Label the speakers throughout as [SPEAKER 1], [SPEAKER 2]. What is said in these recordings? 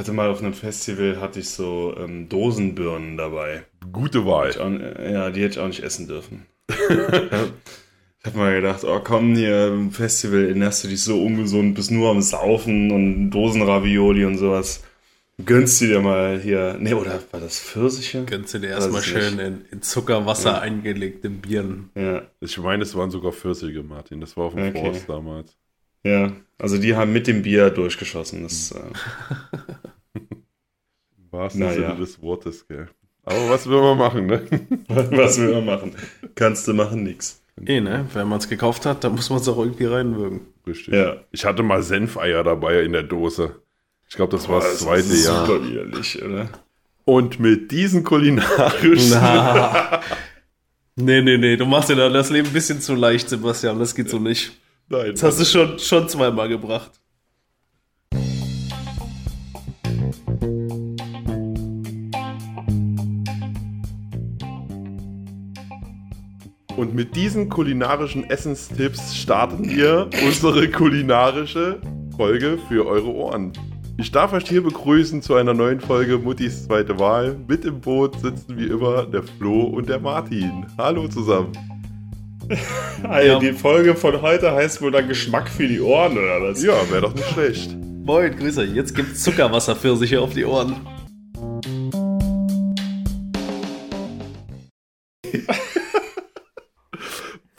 [SPEAKER 1] hatte mal auf einem Festival hatte ich so ähm, Dosenbirnen dabei.
[SPEAKER 2] Gute Wahl.
[SPEAKER 1] Auch, ja, die hätte ich auch nicht essen dürfen. ich habe mal gedacht, oh komm, hier im Festival ernährst du dich so ungesund, bist nur am Saufen und Dosenravioli und sowas. Gönnst du dir mal hier, nee, oder war das Pfirsiche?
[SPEAKER 3] Gönnst du dir erstmal schön in, in, Zuckerwasser ja. eingelegte Birnen.
[SPEAKER 2] Ja. Ich meine, es waren sogar Pfirsiche, Martin. Das war auf dem okay. Forst damals.
[SPEAKER 1] Ja, also die haben mit dem Bier durchgeschossen. Das, äh...
[SPEAKER 2] War naja. Sinne des Wortes, gell. Aber was will man machen, ne?
[SPEAKER 1] was will man machen? Kannst du machen, nix.
[SPEAKER 3] Eh, ne? Wenn man es gekauft hat, dann muss man es auch irgendwie reinwürgen.
[SPEAKER 2] Richtig. Ja. Ich hatte mal Senfeier dabei in der Dose. Ich glaube, das war das zweite das Jahr. Super widerlich, oder? Und mit diesen kulinarischen. Na.
[SPEAKER 3] nee, nee, nee, du machst dir das Leben ein bisschen zu leicht, Sebastian. Das geht so nicht. Nein. Das hast du schon, schon zweimal gebracht.
[SPEAKER 2] Und mit diesen kulinarischen Essenstipps starten wir unsere kulinarische Folge für eure Ohren. Ich darf euch hier begrüßen zu einer neuen Folge Muttis zweite Wahl. Mit im Boot sitzen wie immer der Flo und der Martin. Hallo zusammen.
[SPEAKER 1] also ja. Die Folge von heute heißt wohl dann Geschmack für die Ohren, oder was?
[SPEAKER 2] Ja, wäre doch nicht schlecht.
[SPEAKER 3] Moin, Grüße. Jetzt gibt's Zuckerwasser für sich auf die Ohren.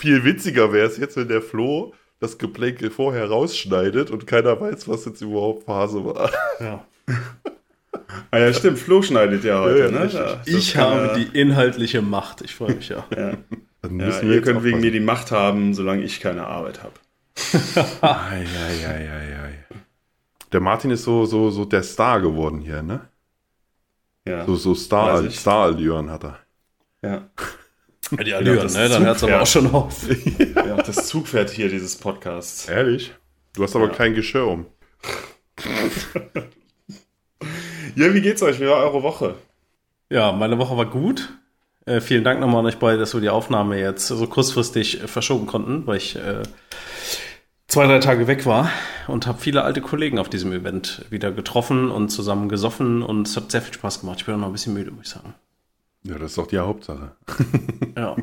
[SPEAKER 2] Viel witziger wäre es jetzt, wenn der Flo das Geplänkel vorher rausschneidet und keiner weiß, was jetzt überhaupt Phase war. Ja.
[SPEAKER 1] ah ja, stimmt. Flo schneidet ja heute, ja, ne?
[SPEAKER 3] Ja, ich habe ja. die inhaltliche Macht. Ich freue mich ja. ja.
[SPEAKER 1] Dann müssen ja, ihr könnt wegen mir die Macht haben, solange ich keine Arbeit habe.
[SPEAKER 2] ei, ei, ei, ei, ei. Der Martin ist so, so, so der Star geworden hier, ne? Ja. So, so Star, Star-Allüren hat er.
[SPEAKER 1] Ja.
[SPEAKER 3] Ja, die Allüren, ne? Dann hört es aber auch schon auf.
[SPEAKER 1] ja, das Zugpferd hier dieses Podcasts.
[SPEAKER 2] Ehrlich? Du hast aber ja. kein Geschirr um.
[SPEAKER 1] ja, wie geht's euch? Wie war eure Woche?
[SPEAKER 3] Ja, meine Woche war gut. Äh, vielen Dank nochmal an euch beide, dass wir die Aufnahme jetzt so kurzfristig äh, verschoben konnten, weil ich äh, zwei, drei Tage weg war und habe viele alte Kollegen auf diesem Event wieder getroffen und zusammen gesoffen und es hat sehr viel Spaß gemacht. Ich bin auch noch ein bisschen müde, muss ich sagen.
[SPEAKER 2] Ja, das ist doch die Hauptsache.
[SPEAKER 3] ja.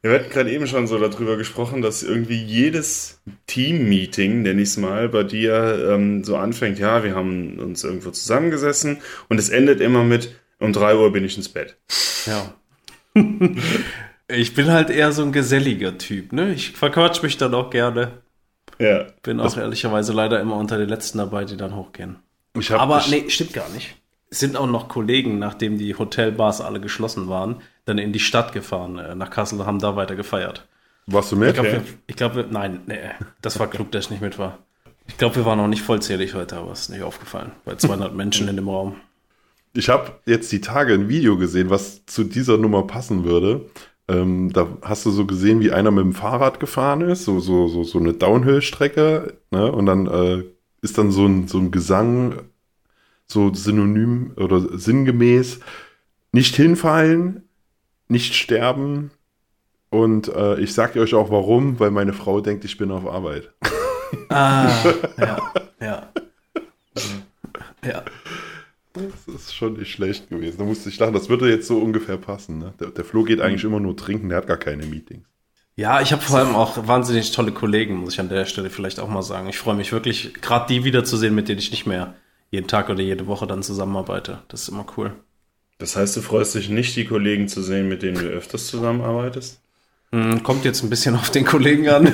[SPEAKER 1] Wir hatten gerade eben schon so darüber gesprochen, dass irgendwie jedes Team-Meeting, nenne ich es mal, bei dir ähm, so anfängt, ja, wir haben uns irgendwo zusammengesessen und es endet immer mit, um drei Uhr bin ich ins Bett.
[SPEAKER 3] Ja. ich bin halt eher so ein geselliger Typ, ne? Ich verquatsch mich dann auch gerne.
[SPEAKER 1] Ja.
[SPEAKER 3] Bin auch ehrlicherweise leider immer unter den Letzten dabei, die dann hochgehen.
[SPEAKER 2] Hab,
[SPEAKER 3] Aber ich, nee, stimmt gar nicht sind auch noch Kollegen, nachdem die Hotelbars alle geschlossen waren, dann in die Stadt gefahren, äh, nach Kassel, haben da weiter gefeiert.
[SPEAKER 2] Warst du mit?
[SPEAKER 3] Ich glaube, glaub, nein, nee, das war klug, dass ich nicht mit war. Ich glaube, wir waren noch nicht vollzählig heute, aber es ist nicht aufgefallen, bei 200 Menschen in dem Raum.
[SPEAKER 2] Ich habe jetzt die Tage ein Video gesehen, was zu dieser Nummer passen würde. Ähm, da hast du so gesehen, wie einer mit dem Fahrrad gefahren ist, so, so, so, so eine Downhill-Strecke, ne? Und dann äh, ist dann so ein, so ein Gesang so synonym oder sinngemäß nicht hinfallen, nicht sterben. Und äh, ich sage euch auch warum, weil meine Frau denkt, ich bin auf Arbeit.
[SPEAKER 3] Ah, ja, ja.
[SPEAKER 2] Ja. Das ist schon nicht schlecht gewesen. Da musste ich lachen. Das würde jetzt so ungefähr passen. Ne? Der, der Flo geht eigentlich immer nur trinken, der hat gar keine Meetings.
[SPEAKER 3] Ja, ich habe vor allem auch wahnsinnig tolle Kollegen, muss ich an der Stelle vielleicht auch mal sagen. Ich freue mich wirklich, gerade die wiederzusehen, mit denen ich nicht mehr jeden Tag oder jede Woche dann zusammenarbeite. Das ist immer cool.
[SPEAKER 1] Das heißt, du freust dich nicht, die Kollegen zu sehen, mit denen du öfters zusammenarbeitest?
[SPEAKER 3] Hm, kommt jetzt ein bisschen auf den Kollegen an.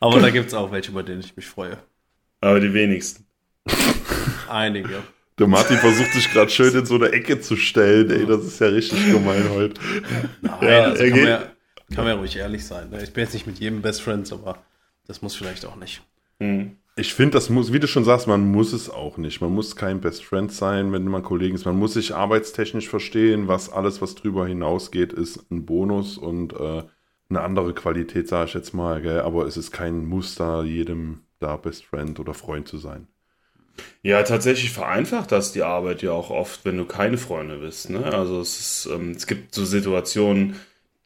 [SPEAKER 3] Aber da gibt es auch welche, bei denen ich mich freue.
[SPEAKER 1] Aber die wenigsten.
[SPEAKER 3] Einige.
[SPEAKER 2] Der Martin versucht sich gerade schön in so eine Ecke zu stellen. Ey, das ist ja richtig gemein heute.
[SPEAKER 3] Nein, ja, also kann, man ja, kann man ja ruhig ehrlich sein. Ne? Ich bin jetzt nicht mit jedem Best Friends, aber das muss vielleicht auch nicht.
[SPEAKER 2] Mhm. Ich finde, das muss, wie du schon sagst, man muss es auch nicht. Man muss kein Best Friend sein, wenn man Kollegen ist. Man muss sich arbeitstechnisch verstehen, was alles, was drüber hinausgeht, ist ein Bonus und äh, eine andere Qualität, sage ich jetzt mal. Gell? Aber es ist kein Muster, jedem da Best Friend oder Freund zu sein.
[SPEAKER 1] Ja, tatsächlich vereinfacht das die Arbeit ja auch oft, wenn du keine Freunde bist. Ne? Also es, ist, ähm, es gibt so Situationen,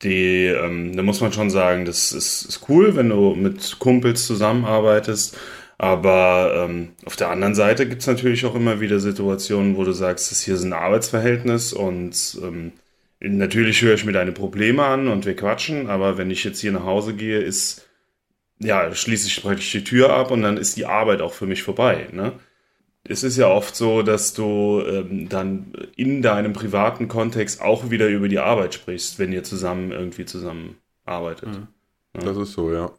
[SPEAKER 1] die, ähm, da muss man schon sagen, das ist, ist cool, wenn du mit Kumpels zusammenarbeitest. Aber ähm, auf der anderen Seite gibt es natürlich auch immer wieder Situationen, wo du sagst, das hier ist ein Arbeitsverhältnis und ähm, natürlich höre ich mir deine Probleme an und wir quatschen, aber wenn ich jetzt hier nach Hause gehe, ist, ja, schließe ich praktisch die Tür ab und dann ist die Arbeit auch für mich vorbei. Ne? Es ist ja oft so, dass du ähm, dann in deinem privaten Kontext auch wieder über die Arbeit sprichst, wenn ihr zusammen irgendwie zusammenarbeitet.
[SPEAKER 3] Mhm.
[SPEAKER 2] Das ist so, ja.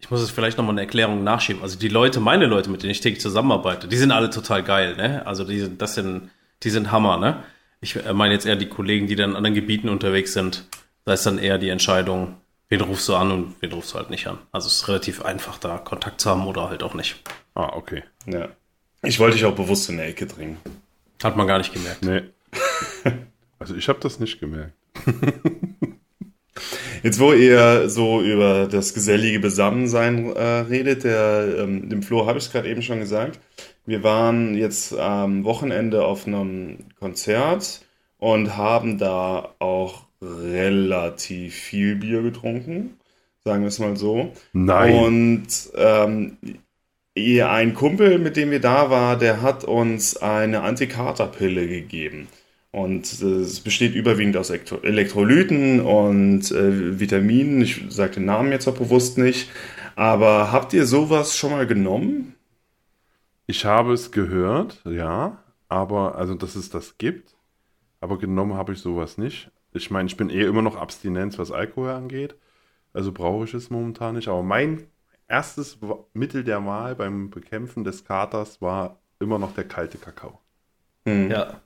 [SPEAKER 3] Ich muss es vielleicht nochmal eine Erklärung nachschieben. Also die Leute, meine Leute, mit denen ich täglich zusammenarbeite, die sind alle total geil, ne? Also die sind, das sind, die sind Hammer, ne? Ich äh, meine jetzt eher die Kollegen, die dann in anderen Gebieten unterwegs sind. Da ist dann eher die Entscheidung, wen rufst du an und wen rufst du halt nicht an. Also es ist relativ einfach, da Kontakt zu haben oder halt auch nicht.
[SPEAKER 2] Ah, okay.
[SPEAKER 1] Ja. Ich wollte dich auch bewusst in der Ecke drängen.
[SPEAKER 3] Hat man gar nicht gemerkt.
[SPEAKER 2] Nee. also ich habe das nicht gemerkt.
[SPEAKER 1] Jetzt, wo ihr so über das gesellige Besammensein äh, redet, der, ähm, dem Flo habe ich es gerade eben schon gesagt. Wir waren jetzt am Wochenende auf einem Konzert und haben da auch relativ viel Bier getrunken, sagen wir es mal so.
[SPEAKER 2] Nein.
[SPEAKER 1] Und ähm, ein Kumpel, mit dem wir da war, der hat uns eine Antikaterpille gegeben. Und äh, es besteht überwiegend aus Elektro Elektrolyten und äh, Vitaminen. Ich sage den Namen jetzt auch bewusst nicht. Aber habt ihr sowas schon mal genommen?
[SPEAKER 2] Ich habe es gehört, ja, aber also dass es das gibt, aber genommen habe ich sowas nicht. Ich meine, ich bin eh immer noch Abstinenz, was Alkohol angeht, also brauche ich es momentan nicht. Aber mein erstes Mittel der Wahl beim Bekämpfen des Katers war immer noch der kalte Kakao.
[SPEAKER 1] Hm.
[SPEAKER 3] Ja.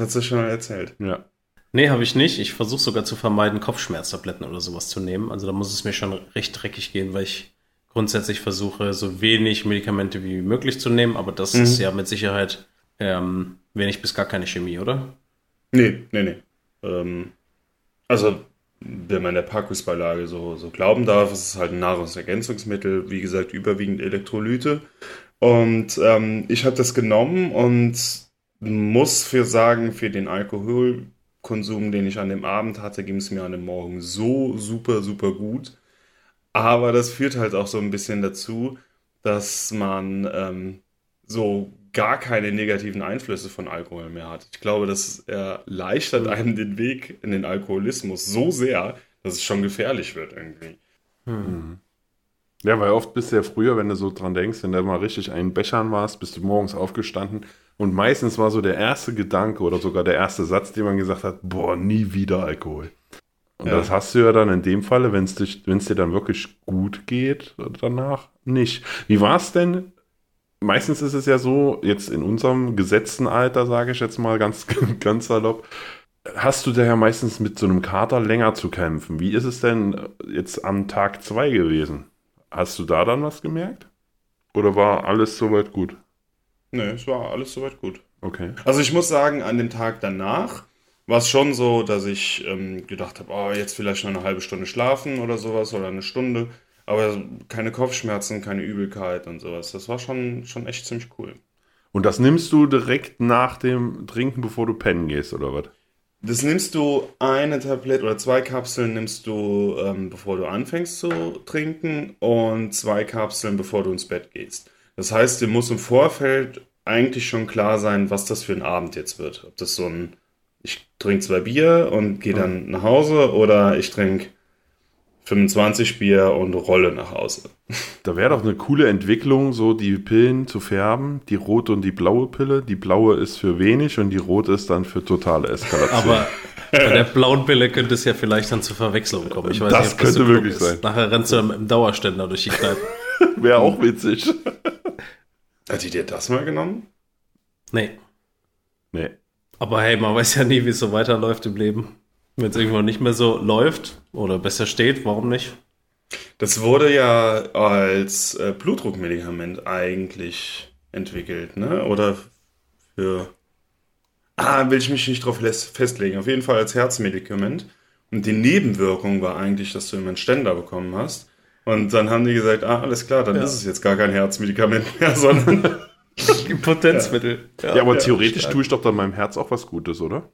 [SPEAKER 1] Hast du schon mal erzählt.
[SPEAKER 2] Ja.
[SPEAKER 3] Nee, habe ich nicht. Ich versuche sogar zu vermeiden, Kopfschmerztabletten oder sowas zu nehmen. Also da muss es mir schon recht dreckig gehen, weil ich grundsätzlich versuche, so wenig Medikamente wie möglich zu nehmen. Aber das
[SPEAKER 1] Mhm.
[SPEAKER 3] ist ja mit Sicherheit ähm, wenig bis gar keine Chemie, oder?
[SPEAKER 1] Nee, nee, nee. Ähm, also, wenn man der Packungsbeilage so, so glauben darf, ist es halt ein Nahrungsergänzungsmittel, wie gesagt, überwiegend Elektrolyte. Und ähm, ich habe das genommen und muss für sagen, für den Alkoholkonsum, den ich an dem Abend hatte, ging es mir an dem Morgen so super, super gut. Aber das führt halt auch so ein bisschen dazu, dass man ähm, so gar keine negativen Einflüsse von Alkohol mehr hat. Ich glaube, das erleichtert einem den Weg in den Alkoholismus so sehr, dass es schon gefährlich wird irgendwie.
[SPEAKER 2] Ja, weil oft bist du ja früher, wenn du so dran denkst, wenn du mal richtig einen Bechern warst, bist du morgens aufgestanden und meistens war so der erste Gedanke oder sogar der erste Satz, den man gesagt hat, boah, nie wieder Alkohol. Und
[SPEAKER 1] Ja.
[SPEAKER 2] das hast du ja dann in dem Falle, wenn es dir dann wirklich gut geht danach, nicht. Wie war es denn? Meistens ist es ja so, jetzt in unserem gesetzten Alter, sage ich jetzt mal ganz, ganz salopp, hast du daher meistens mit so einem Kater länger zu kämpfen. Wie ist es denn jetzt am Tag 2 gewesen? Hast du da dann was gemerkt? Oder war alles soweit gut?
[SPEAKER 1] Nee, es war alles soweit gut.
[SPEAKER 2] Okay.
[SPEAKER 1] Also ich muss sagen, an dem Tag danach war es schon so, dass ich ähm, gedacht habe, oh, jetzt vielleicht noch eine halbe Stunde schlafen oder sowas oder eine Stunde. Aber keine Kopfschmerzen, keine Übelkeit und sowas. Das war schon, schon echt ziemlich cool.
[SPEAKER 2] Und das nimmst du direkt nach dem Trinken, bevor du pennen gehst, oder was?
[SPEAKER 1] Das nimmst du eine Tablette oder zwei Kapseln nimmst du, ähm, bevor du anfängst zu trinken und zwei Kapseln, bevor du ins Bett gehst. Das heißt, dir muss im Vorfeld eigentlich schon klar sein, was das für ein Abend jetzt wird. Ob das so ein, ich trinke zwei Bier und gehe dann nach Hause oder ich trinke 25 Bier und rolle nach Hause.
[SPEAKER 2] Da wäre doch eine coole Entwicklung, so die Pillen zu färben, die rote und die blaue Pille. Die blaue ist für wenig und die rote ist dann für totale Eskalation.
[SPEAKER 3] Aber bei der blauen Pille könnte es ja vielleicht dann zur Verwechslung kommen. Ich weiß
[SPEAKER 2] Das
[SPEAKER 3] nicht, ob
[SPEAKER 2] könnte wirklich
[SPEAKER 3] ist.
[SPEAKER 2] sein.
[SPEAKER 3] Nachher rennst du im im Dauerständer durch die Kneipe.
[SPEAKER 2] wäre auch witzig.
[SPEAKER 1] Hat die dir das mal genommen?
[SPEAKER 3] Nee.
[SPEAKER 2] Nee.
[SPEAKER 3] Aber hey, man weiß ja nie, wie es so weiterläuft im Leben. Wenn es irgendwann nicht mehr so läuft oder besser steht, warum nicht?
[SPEAKER 1] Das wurde ja als äh, Blutdruckmedikament eigentlich entwickelt, ne? Oder für. Ah, will ich mich nicht drauf festlegen. Auf jeden Fall als Herzmedikament. Und die Nebenwirkung war eigentlich, dass du immer einen Ständer bekommen hast. Und dann haben die gesagt, ah, alles klar, dann
[SPEAKER 3] Ja.
[SPEAKER 1] ist es jetzt gar kein Herzmedikament mehr, sondern.
[SPEAKER 3] Potenzmittel.
[SPEAKER 2] Ja, aber
[SPEAKER 1] ja,
[SPEAKER 2] theoretisch
[SPEAKER 3] stark.
[SPEAKER 2] tue ich doch dann meinem Herz auch was Gutes, oder?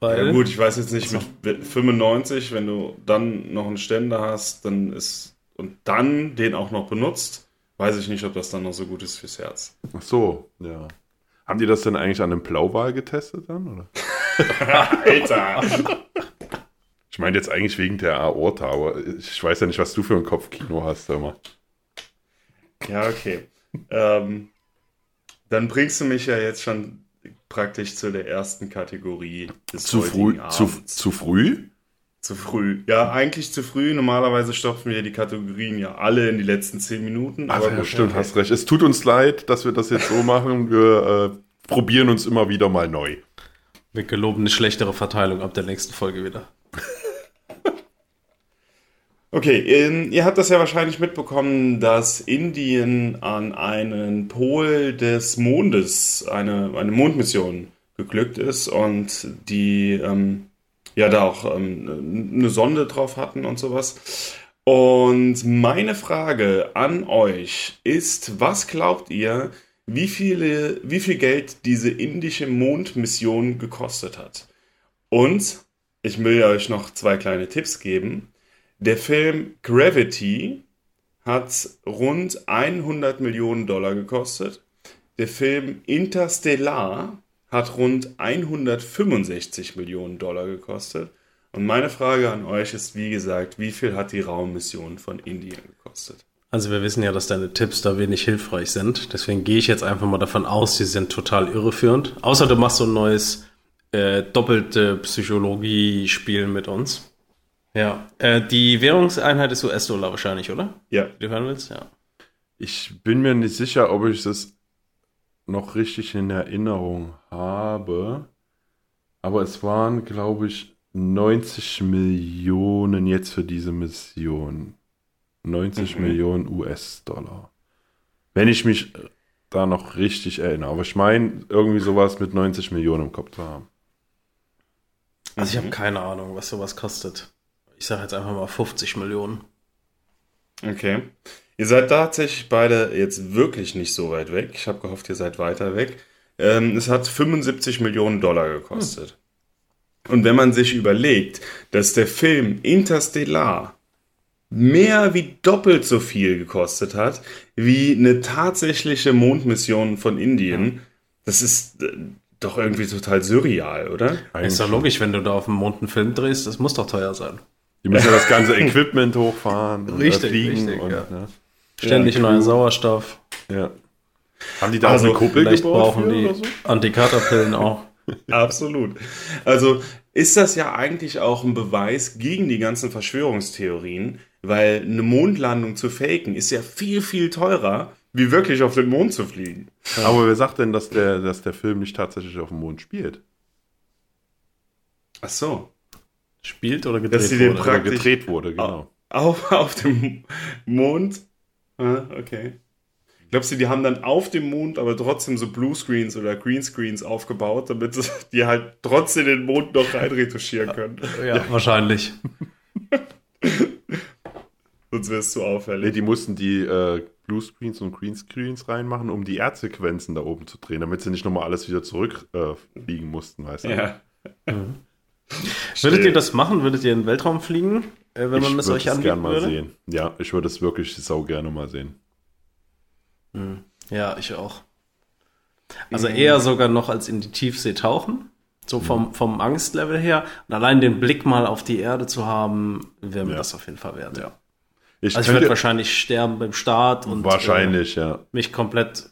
[SPEAKER 3] Weil,
[SPEAKER 1] ja, gut, ich weiß jetzt nicht, mit 95, wenn du dann noch einen Ständer hast, dann ist und dann den auch noch benutzt, weiß ich nicht, ob das dann noch so gut ist fürs Herz.
[SPEAKER 2] Ach so, ja. Haben die das denn eigentlich an einem Blauwal getestet dann? Oder?
[SPEAKER 1] Alter!
[SPEAKER 2] Ich meine jetzt eigentlich wegen der Aorta, aber ich weiß ja nicht, was du für ein Kopfkino hast, hör mal.
[SPEAKER 1] Ja, okay. ähm, dann bringst du mich ja jetzt schon praktisch zu der ersten Kategorie des
[SPEAKER 2] Zu früh, zu, zu früh?
[SPEAKER 1] Zu früh. Ja, eigentlich zu früh. Normalerweise stopfen wir die Kategorien ja alle in die letzten zehn Minuten.
[SPEAKER 2] Aber ja,
[SPEAKER 1] gut,
[SPEAKER 2] stimmt,
[SPEAKER 1] okay.
[SPEAKER 2] hast recht. Es tut uns leid, dass wir das jetzt so machen. Wir äh, probieren uns immer wieder mal neu.
[SPEAKER 3] Wir geloben eine schlechtere Verteilung ab der nächsten Folge wieder.
[SPEAKER 1] Okay, ähm, ihr habt das ja wahrscheinlich mitbekommen, dass Indien an einen Pol des Mondes eine, eine Mondmission geglückt ist und die ähm, ja da auch ähm, eine Sonde drauf hatten und sowas. Und meine Frage an euch ist, was glaubt ihr, wie, viele, wie viel Geld diese indische Mondmission gekostet hat? Und ich will euch noch zwei kleine Tipps geben. Der Film Gravity hat rund 100 Millionen Dollar gekostet. Der Film Interstellar hat rund 165 Millionen Dollar gekostet. Und meine Frage an euch ist, wie gesagt, wie viel hat die Raummission von Indien gekostet?
[SPEAKER 3] Also wir wissen ja, dass deine Tipps da wenig hilfreich sind. Deswegen gehe ich jetzt einfach mal davon aus, sie sind total irreführend. Außer du machst so ein neues äh, doppelte Psychologie-Spiel mit uns. Ja. Äh, die Währungseinheit ist US-Dollar wahrscheinlich, oder?
[SPEAKER 1] Ja,
[SPEAKER 3] Du hören willst? Ja.
[SPEAKER 2] Ich bin mir nicht sicher, ob ich das noch richtig in Erinnerung habe. Aber es waren, glaube ich, 90 Millionen jetzt für diese Mission. 90
[SPEAKER 1] Mhm.
[SPEAKER 2] Millionen US-Dollar. Wenn ich mich da noch richtig erinnere. Aber ich meine, irgendwie sowas mit 90 Millionen im Kopf zu haben.
[SPEAKER 3] Also ich habe keine Ahnung, was sowas kostet. Ich sage jetzt einfach mal 50 Millionen.
[SPEAKER 1] okay. Ihr seid tatsächlich beide jetzt wirklich nicht so weit weg. Ich habe gehofft, ihr seid weiter weg. Ähm, es hat 75 Millionen Dollar gekostet. Und wenn man sich überlegt, dass der Film Interstellar mehr wie doppelt so viel gekostet hat wie eine tatsächliche Mondmission von Indien, das ist äh, doch irgendwie total surreal, oder?
[SPEAKER 3] Ist doch logisch, wenn du da auf dem Mond einen Film drehst, das muss doch teuer sein.
[SPEAKER 2] Die müssen ja das ganze Equipment hochfahren. und
[SPEAKER 3] Richtig,
[SPEAKER 2] fliegen
[SPEAKER 3] richtig,
[SPEAKER 2] und,
[SPEAKER 3] ja.
[SPEAKER 2] ne?
[SPEAKER 3] Ständig
[SPEAKER 1] Ja,
[SPEAKER 3] neuer. Sauerstoff.
[SPEAKER 2] Ja. Haben die da
[SPEAKER 1] Also,
[SPEAKER 2] auch eine Kuppel
[SPEAKER 3] Vielleicht
[SPEAKER 2] gebaut
[SPEAKER 3] brauchen die
[SPEAKER 2] oder so?
[SPEAKER 3] Antikaterpillen auch.
[SPEAKER 1] Absolut. Also ist das ja eigentlich auch ein Beweis gegen die ganzen Verschwörungstheorien, weil eine Mondlandung zu faken ist ja viel, viel teurer, wie wirklich auf den Mond zu fliegen.
[SPEAKER 2] Aber wer sagt denn, dass der, dass der Film nicht tatsächlich auf dem Mond spielt?
[SPEAKER 1] Ach so.
[SPEAKER 3] Spielt oder gedreht
[SPEAKER 1] Dass sie den
[SPEAKER 3] wurde.
[SPEAKER 2] Gedreht wurde, genau.
[SPEAKER 1] Auf, auf dem Mond. Ah, okay. Glaubst du, die haben dann auf dem Mond aber trotzdem so Bluescreens oder Greenscreens aufgebaut, damit die halt trotzdem den Mond noch reinretuschieren können?
[SPEAKER 3] Ja, wahrscheinlich.
[SPEAKER 1] Sonst wäre es zu
[SPEAKER 2] Nee,
[SPEAKER 1] auffällig.
[SPEAKER 2] die mussten die äh, Bluescreens und Greenscreens reinmachen, um die Erdsequenzen da oben zu drehen, damit sie nicht nochmal alles wieder zurückfliegen äh, mussten, weißt du?
[SPEAKER 1] Ja.
[SPEAKER 3] Würdet ihr das machen? Würdet ihr in den Weltraum fliegen, äh, wenn
[SPEAKER 2] ich
[SPEAKER 3] man es
[SPEAKER 2] würde
[SPEAKER 3] euch
[SPEAKER 2] es
[SPEAKER 3] anbieten
[SPEAKER 2] gerne mal
[SPEAKER 3] würde?
[SPEAKER 2] sehen. Ja, ich würde es wirklich sau gerne mal sehen.
[SPEAKER 3] Ja, ich auch. Also eher sogar noch als in die Tiefsee tauchen. So vom, vom Angstlevel her. Und allein den Blick mal auf die Erde zu haben, wäre mir
[SPEAKER 2] Ja.
[SPEAKER 3] das auf jeden Fall wert, ja.
[SPEAKER 2] Ich
[SPEAKER 3] Also ich würde
[SPEAKER 2] könnte,
[SPEAKER 3] wahrscheinlich sterben beim Start und
[SPEAKER 2] wahrscheinlich, ja.
[SPEAKER 3] äh, mich komplett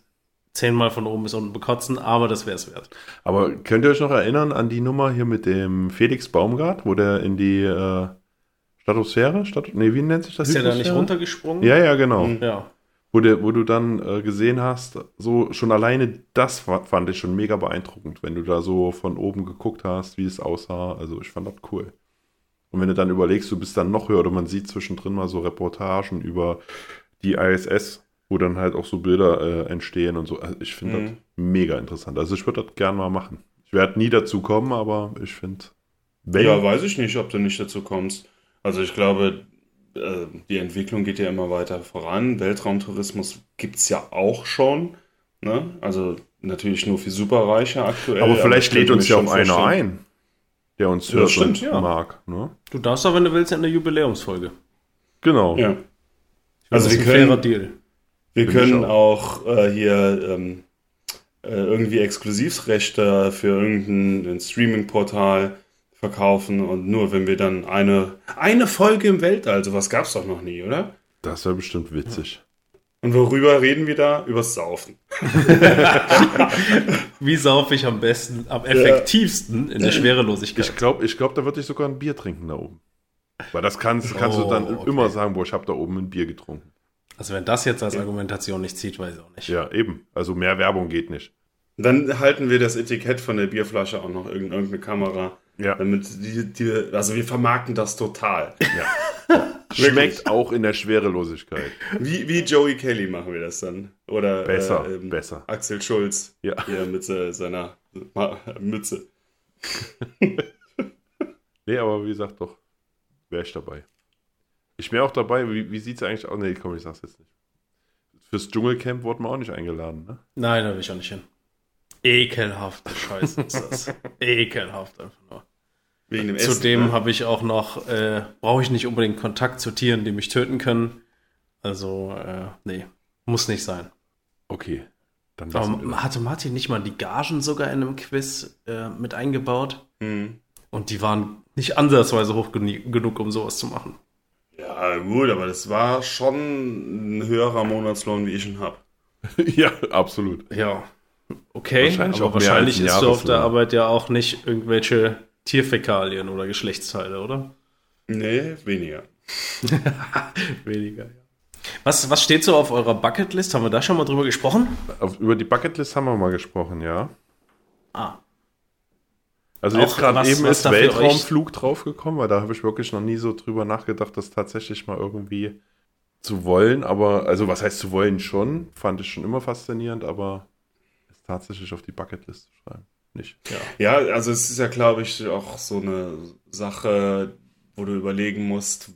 [SPEAKER 3] zehnmal von oben bis unten bekotzen, aber das wäre es wert.
[SPEAKER 2] Aber könnt ihr euch noch erinnern an die Nummer hier mit dem Felix Baumgart, wo der in die äh, Stratosphäre? Stat nee, wie nennt sich das?
[SPEAKER 3] Ist der da nicht runtergesprungen?
[SPEAKER 2] Ja, ja, genau.
[SPEAKER 1] Mhm.
[SPEAKER 3] Ja.
[SPEAKER 2] Wo, der, wo du dann äh, gesehen hast, so schon alleine das fand ich schon mega beeindruckend, wenn du da so von oben geguckt hast, wie es aussah. Also ich fand das cool. Und wenn du dann überlegst, du bist dann noch höher oder man sieht zwischendrin mal so Reportagen über die ISS, wo dann halt auch so Bilder äh, entstehen und so. Also ich finde
[SPEAKER 1] Mhm.
[SPEAKER 2] das mega interessant. Also ich würde das gerne mal machen. Ich werde nie dazu kommen, aber ich finde, wenn,
[SPEAKER 1] Ja, weiß ich nicht, ob du nicht dazu kommst. Also ich glaube, äh, die Entwicklung geht ja immer weiter voran. Weltraumtourismus gibt es ja auch schon. Ne? Also natürlich nur für Superreiche aktuell.
[SPEAKER 2] aber vielleicht
[SPEAKER 1] ich könnte
[SPEAKER 2] lädt uns ja auch einer
[SPEAKER 1] vorstellen-
[SPEAKER 2] ein, der uns hört
[SPEAKER 1] stimmt,
[SPEAKER 2] und
[SPEAKER 3] ja.
[SPEAKER 2] mag. Ne?
[SPEAKER 3] Du darfst doch, wenn du willst, in der Jubiläumsfolge.
[SPEAKER 2] Genau.
[SPEAKER 1] Ja. Also
[SPEAKER 3] Das
[SPEAKER 1] wir
[SPEAKER 3] ist ein fairer
[SPEAKER 1] können,
[SPEAKER 3] Deal.
[SPEAKER 1] Wir können auch äh, hier ähm, äh, irgendwie Exklusivrechte für irgendein Streaming-Portal verkaufen und nur wenn wir dann eine, eine Folge im Weltall, sowas gab's doch noch nie, oder?
[SPEAKER 2] Das wäre bestimmt witzig.
[SPEAKER 1] Und worüber reden wir da? Übers Saufen.
[SPEAKER 3] Wie saufe ich am besten, am effektivsten in der Schwerelosigkeit?
[SPEAKER 2] Ich glaube, ich glaub, da würde ich sogar ein Bier trinken da oben. Weil das kannst, kannst du
[SPEAKER 3] Oh,
[SPEAKER 2] dann
[SPEAKER 3] okay.
[SPEAKER 2] immer sagen, boah, ich habe da oben ein Bier getrunken.
[SPEAKER 3] Also wenn das jetzt als Argumentation nicht zieht, weiß ich auch nicht.
[SPEAKER 2] Ja, eben. Also mehr Werbung geht nicht.
[SPEAKER 1] Dann halten wir das Etikett von der Bierflasche auch noch in irgendeine Kamera.
[SPEAKER 2] Ja.
[SPEAKER 1] Damit die, die, also wir vermarkten das total.
[SPEAKER 2] Schmeckt auch in der Schwerelosigkeit.
[SPEAKER 1] Wie, wie Joey Kelly machen wir das dann. Oder
[SPEAKER 2] Besser,
[SPEAKER 1] äh, ähm,
[SPEAKER 2] besser.
[SPEAKER 1] Axel Schulz.
[SPEAKER 2] Ja.
[SPEAKER 1] Hier mit äh, seiner Mütze.
[SPEAKER 2] Nee, aber wie gesagt, doch, wäre ich dabei. Ich wäre auch dabei, wie, wie sieht es eigentlich aus? Nee, komm, ich sag's jetzt nicht. Fürs Dschungelcamp wurden wir auch nicht eingeladen, ne?
[SPEAKER 3] Nein, da will ich auch nicht hin. Ekelhafte Scheiße ist das. Ekelhaft einfach nur.
[SPEAKER 1] Wegen dem Essen.
[SPEAKER 3] Zudem
[SPEAKER 1] ne?
[SPEAKER 3] habe ich auch noch, äh, brauche ich nicht unbedingt Kontakt zu Tieren, die mich töten können. Also, äh, nee, muss nicht sein.
[SPEAKER 2] Okay. Dann
[SPEAKER 3] Aber hatte Martin nicht mal die Gagen sogar in einem Quiz äh, mit eingebaut?
[SPEAKER 1] Mhm.
[SPEAKER 3] Und die waren nicht ansatzweise hoch genug, um sowas zu machen.
[SPEAKER 1] Ja, gut, aber das war schon ein höherer Monatslohn, wie ich ihn habe.
[SPEAKER 2] ja, absolut.
[SPEAKER 3] Ja. Okay,
[SPEAKER 2] Wahrscheinlich
[SPEAKER 3] aber wahrscheinlich isst du auf der. Arbeit ja auch nicht irgendwelche Tierfäkalien oder Geschlechtsteile, oder?
[SPEAKER 1] Nee, weniger.
[SPEAKER 3] Weniger, ja. Was, was steht so auf eurer Bucketlist? Haben wir da schon mal drüber gesprochen?
[SPEAKER 2] Auf, über die Bucketlist haben wir mal gesprochen, ja.
[SPEAKER 3] Ah.
[SPEAKER 2] Also
[SPEAKER 3] Auch
[SPEAKER 2] jetzt gerade eben ist Weltraumflug draufgekommen, weil da habe ich wirklich noch nie so drüber nachgedacht, das tatsächlich mal irgendwie zu wollen. Aber, also was heißt zu wollen schon, fand ich schon immer faszinierend, aber es tatsächlich auf die Bucketlist zu schreiben, nicht.
[SPEAKER 1] Ja, also es ist ja, glaube ich, auch so eine Sache, wo du überlegen musst,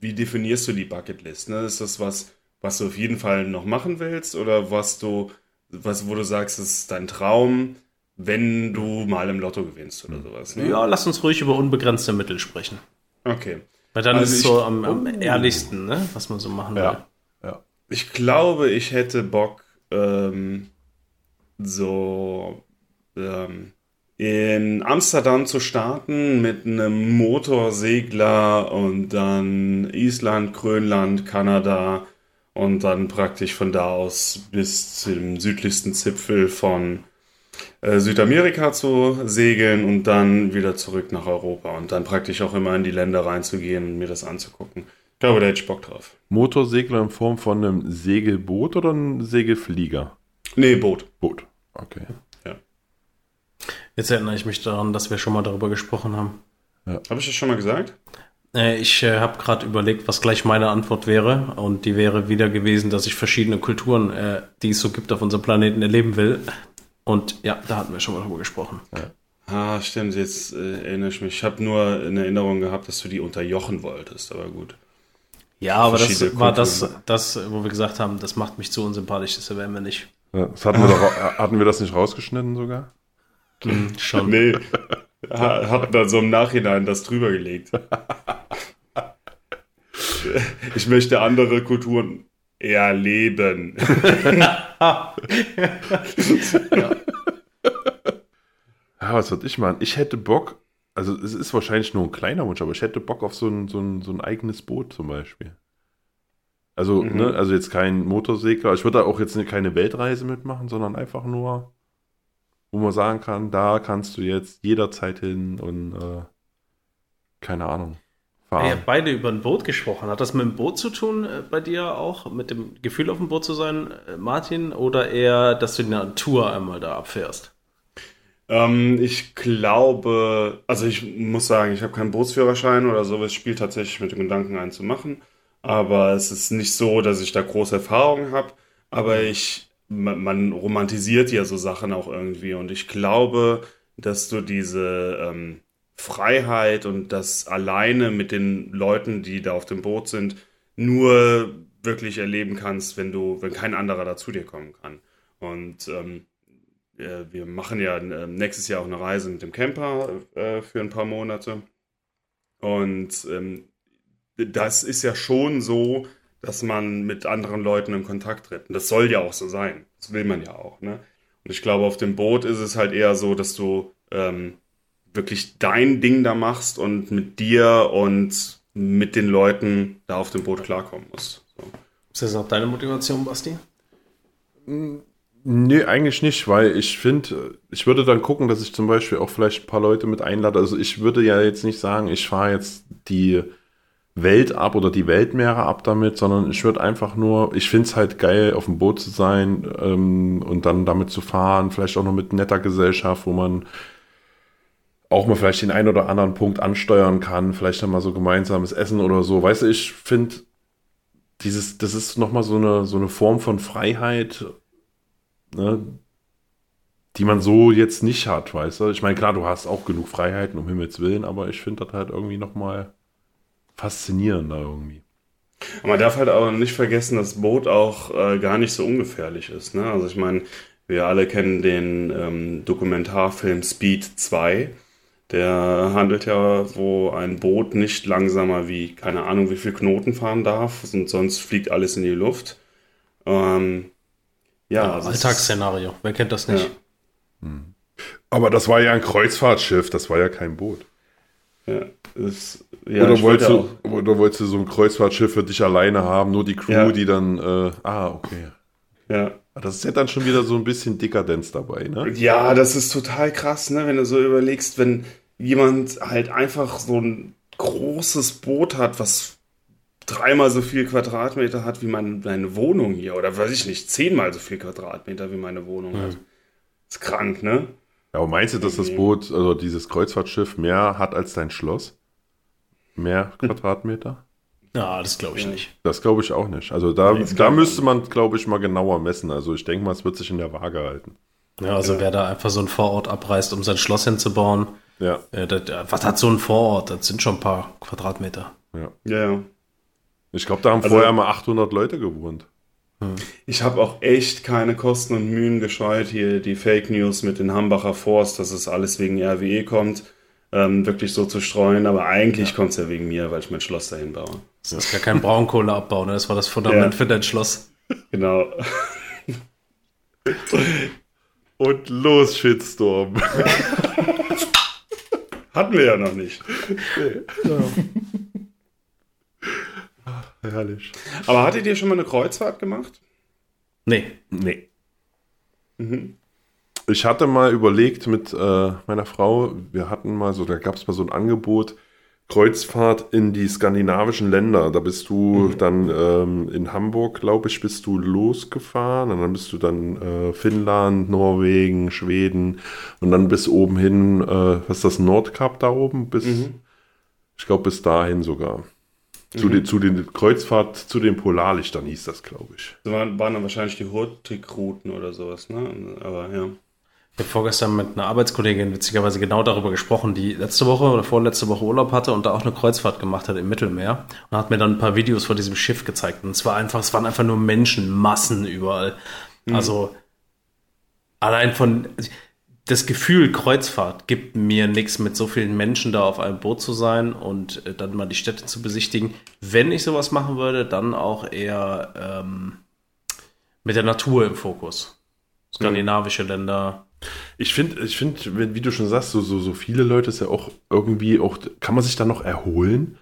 [SPEAKER 1] wie definierst du die Bucketlist? Ne? Ist das was, was du auf jeden Fall noch machen willst oder was du, was, wo du sagst, das ist dein Traum, wenn du mal im Lotto gewinnst oder sowas? Ne?
[SPEAKER 3] Ja, lass uns ruhig über unbegrenzte Mittel sprechen.
[SPEAKER 1] Okay.
[SPEAKER 3] Weil dann
[SPEAKER 1] Also
[SPEAKER 3] ist es so am, am ehrlichsten, ne? was man so machen will.
[SPEAKER 2] Ja. Ja.
[SPEAKER 1] Ich glaube, ich hätte Bock, ähm, so ähm, in Amsterdam zu starten mit einem Motorsegler und dann Island, Grönland, Kanada und dann praktisch von da aus bis zum südlichsten Zipfel von äh, Südamerika zu segeln und dann wieder zurück nach Europa und dann praktisch auch immer in die Länder reinzugehen und mir das anzugucken. Ich glaube, da hätte ich Bock drauf.
[SPEAKER 2] Motorsegler in Form von einem Segelboot oder einem Segelflieger?
[SPEAKER 1] Nee, Boot.
[SPEAKER 2] Boot. Okay.
[SPEAKER 3] Jetzt erinnere ich mich daran, dass wir schon mal darüber gesprochen haben.
[SPEAKER 1] Habe ich das schon mal gesagt?
[SPEAKER 3] Äh, Ich äh, habe gerade überlegt, was gleich meine Antwort wäre. Und die wäre wieder gewesen, dass ich verschiedene Kulturen, äh, die es so gibt auf unserem Planeten, erleben will. Und ja, da hatten wir schon mal drüber gesprochen.
[SPEAKER 1] Ah, stimmt, jetzt äh, erinnere ich mich. Ich habe nur in Erinnerung gehabt, dass du die unterjochen wolltest, aber gut.
[SPEAKER 3] Ja, aber das war das, das, wo wir gesagt haben, das macht mich zu unsympathisch, das werden wir nicht.
[SPEAKER 2] Ja, Das hatten, wir doch, ra- hatten wir das nicht rausgeschnitten sogar?
[SPEAKER 3] Schon.
[SPEAKER 1] Nee, ha- hat dann so im Nachhinein das drüber gelegt. Ich möchte andere Kulturen erleben.
[SPEAKER 2] Ja, was würde ich machen? Ich hätte Bock, also es ist wahrscheinlich nur ein kleiner Wunsch, aber ich hätte Bock auf so ein, so ein, so ein eigenes Boot zum Beispiel. Also,
[SPEAKER 1] Mhm.
[SPEAKER 2] ne, also jetzt kein Motorsegler. Ich würde da auch jetzt keine Weltreise mitmachen, sondern einfach nur, wo man sagen kann, da kannst du jetzt jederzeit hin und äh, keine Ahnung. Fahren.
[SPEAKER 3] habt beide über ein Boot gesprochen. Hat das mit dem Boot zu tun äh, bei dir auch? Mit dem Gefühl auf dem Boot zu sein, äh, Martin? Oder eher, dass du die Natur einmal da abfährst?
[SPEAKER 1] Ähm, ich glaube, also ich muss sagen, ich habe keinen Bootsführerschein oder sowas, spiele tatsächlich mit dem Gedanken, einen zu machen. Aber es ist nicht so, dass ich da große Erfahrungen habe. Aber ich, man, man romantisiert ja so Sachen auch irgendwie. Und ich glaube, dass du diese ähm, Freiheit und das alleine mit den Leuten, die da auf dem Boot sind, nur wirklich erleben kannst, wenn du, wenn kein anderer da zu dir kommen kann. Und ähm, äh, wir machen ja äh, nächstes Jahr auch eine Reise mit dem Camper äh, für ein paar Monate. Und ähm, das ist ja schon so, dass man mit anderen Leuten in Kontakt tritt. Und das soll ja auch so sein. Das will man ja auch. Ne? Und ich glaube, auf dem Boot ist es halt eher so, dass du ähm, wirklich dein Ding da machst und mit dir und mit den Leuten da auf dem Boot klarkommen musst. So.
[SPEAKER 3] Ist das auch deine Motivation, Basti?
[SPEAKER 2] Nee, eigentlich nicht, weil ich finde, ich würde dann gucken, dass ich zum Beispiel auch vielleicht ein paar Leute mit einlade. Also ich würde ja jetzt nicht sagen, ich fahre jetzt die Welt ab oder die Weltmeere ab damit, sondern ich würde einfach nur, ich finde es halt geil, auf dem Boot zu sein ähm, und dann damit zu fahren, vielleicht auch noch mit netter Gesellschaft, wo man auch mal vielleicht den einen oder anderen Punkt ansteuern kann, vielleicht dann mal so gemeinsames Essen oder so. Weißt du, ich finde, dieses, das ist nochmal so eine, so eine Form von Freiheit, ne, die man so jetzt nicht hat, weißt du. Ich meine, klar, du hast auch genug Freiheiten, um Himmels Willen, aber ich finde das halt irgendwie nochmal faszinierender irgendwie.
[SPEAKER 1] Aber man darf halt auch nicht vergessen, dass Boot auch äh, gar nicht so ungefährlich ist. Ne? Also ich meine, wir alle kennen den ähm, Dokumentarfilm Speed 2. Der handelt ja, wo ein Boot nicht langsamer wie, keine Ahnung, wie viel Knoten fahren darf und sonst fliegt alles in die Luft. Ähm, ja,
[SPEAKER 3] Ja,
[SPEAKER 1] also
[SPEAKER 3] Alltagsszenario. Wer kennt das nicht?
[SPEAKER 2] Aber das war ja ein Kreuzfahrtschiff, das war ja kein Boot.
[SPEAKER 1] Ja, es, ja,
[SPEAKER 2] oder, wolltest
[SPEAKER 1] wollte
[SPEAKER 2] du, oder wolltest du so ein Kreuzfahrtschiff für dich alleine haben, nur die Crew,
[SPEAKER 1] Ja.
[SPEAKER 2] die dann, äh, ah, okay.
[SPEAKER 1] ja.
[SPEAKER 2] Das ist ja dann schon wieder so ein bisschen Dekadenz dabei, ne?
[SPEAKER 1] Ja, das ist total krass, ne? wenn du so überlegst, wenn jemand halt einfach so ein großes Boot hat, was dreimal so viel Quadratmeter hat wie mein, meine Wohnung hier, oder weiß ich nicht, zehnmal so viel Quadratmeter wie meine Wohnung hat. Ist krank, ne?
[SPEAKER 2] Ja, aber meinst du, dass das Boot, also dieses Kreuzfahrtschiff, mehr hat als dein Schloss? Mehr Quadratmeter?
[SPEAKER 3] Ja, das glaube ich
[SPEAKER 1] Ja.
[SPEAKER 3] nicht.
[SPEAKER 2] Das glaube ich auch nicht. Also da,
[SPEAKER 1] das
[SPEAKER 2] da müsste man, glaube ich, mal genauer messen. Also ich denke mal, es wird sich in der Waage halten.
[SPEAKER 3] Ja, also wer da einfach so ein Vorort abreißt, um sein Schloss hinzubauen,
[SPEAKER 2] Ja,
[SPEAKER 3] äh, das, äh, was hat so ein Vorort? Das sind schon ein paar Quadratmeter.
[SPEAKER 2] ja.
[SPEAKER 1] Ja, ja.
[SPEAKER 2] Ich glaube, da haben
[SPEAKER 1] Also-
[SPEAKER 2] vorher mal 800 Leute gewohnt.
[SPEAKER 1] Ich habe auch echt keine Kosten und Mühen gescheut, hier die Fake News mit den Hambacher Forst, dass es alles wegen RWE kommt, ähm, wirklich so zu streuen. Aber eigentlich kommt es ja wegen mir, weil ich mein Schloss dahin baue.
[SPEAKER 3] Das ist gar kein Braunkohleabbau, ne? Das war das Fundament
[SPEAKER 1] Ja.
[SPEAKER 3] für dein Schloss.
[SPEAKER 1] Genau.
[SPEAKER 2] Und los, Shitstorm.
[SPEAKER 1] Hatten wir ja noch nicht.
[SPEAKER 2] Herrlich.
[SPEAKER 1] Aber hattet ihr schon mal eine Kreuzfahrt gemacht?
[SPEAKER 3] Nee.
[SPEAKER 2] Nee. Ich hatte mal überlegt mit äh, meiner Frau, wir hatten mal so, da gab es mal so ein Angebot, Kreuzfahrt in die skandinavischen Länder. Da bist du dann ähm, in Hamburg, glaube ich, bist du losgefahren und dann bist du dann äh, Finnland, Norwegen, Schweden und dann bis oben hin, äh, was ist das, Nordkap da oben? Bis, Ich glaube, bis dahin sogar. Zu, den, zu den Kreuzfahrt zu den Polarlichtern hieß das, glaube ich.
[SPEAKER 1] Das waren, waren dann wahrscheinlich die Hurtigruten oder sowas, ne? Aber ja.
[SPEAKER 3] Ich habe vorgestern mit einer Arbeitskollegin witzigerweise genau darüber gesprochen, die letzte Woche oder vorletzte Woche Urlaub hatte und da auch eine Kreuzfahrt gemacht hat im Mittelmeer und hat mir dann ein paar Videos von diesem Schiff gezeigt. Und es war einfach, es waren einfach nur Menschenmassen überall. Also allein von das Gefühl Kreuzfahrt gibt mir nichts, mit so vielen Menschen da auf einem Boot zu sein und äh, dann mal die Städte zu besichtigen. Wenn ich sowas machen würde, dann auch eher ähm, mit der Natur im Fokus. Skandinavische Länder.
[SPEAKER 2] Ich finde, ich finde, wie du schon sagst, so, so, so viele Leute ist ja auch irgendwie auch, kann man sich da noch erholen?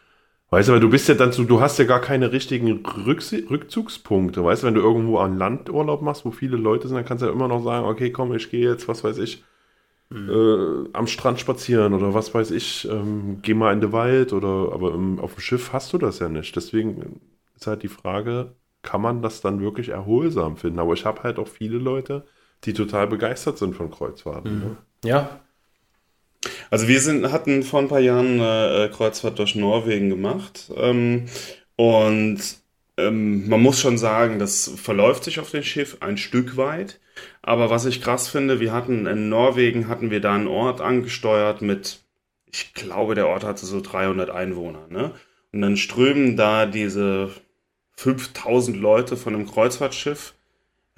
[SPEAKER 2] Weißt du, weil du bist ja dann so, du hast ja gar keine richtigen Rücks Rückzugspunkte. Weißt du, wenn du irgendwo an Land Urlaub machst, wo viele Leute sind, dann kannst du ja immer noch sagen, okay, komm, ich gehe jetzt, was weiß ich, äh, am Strand spazieren oder was weiß ich, ähm, geh mal in den Wald oder, aber im, auf dem Schiff hast du das ja nicht. Deswegen ist halt die Frage, kann man das dann wirklich erholsam finden? Aber ich habe halt auch viele Leute, die total begeistert sind von Kreuzfahrten. Ne?
[SPEAKER 3] Ja,
[SPEAKER 1] Also wir sind, hatten vor ein paar Jahren eine äh, Kreuzfahrt durch Norwegen gemacht. Ähm, und ähm, man muss schon sagen, das verläuft sich auf dem Schiff ein Stück weit. Aber was ich krass finde, wir hatten in Norwegen hatten wir da einen Ort angesteuert mit, ich glaube, der Ort hatte so 300 Einwohner. Ne? Und dann strömen da diese 5000 Leute von einem Kreuzfahrtschiff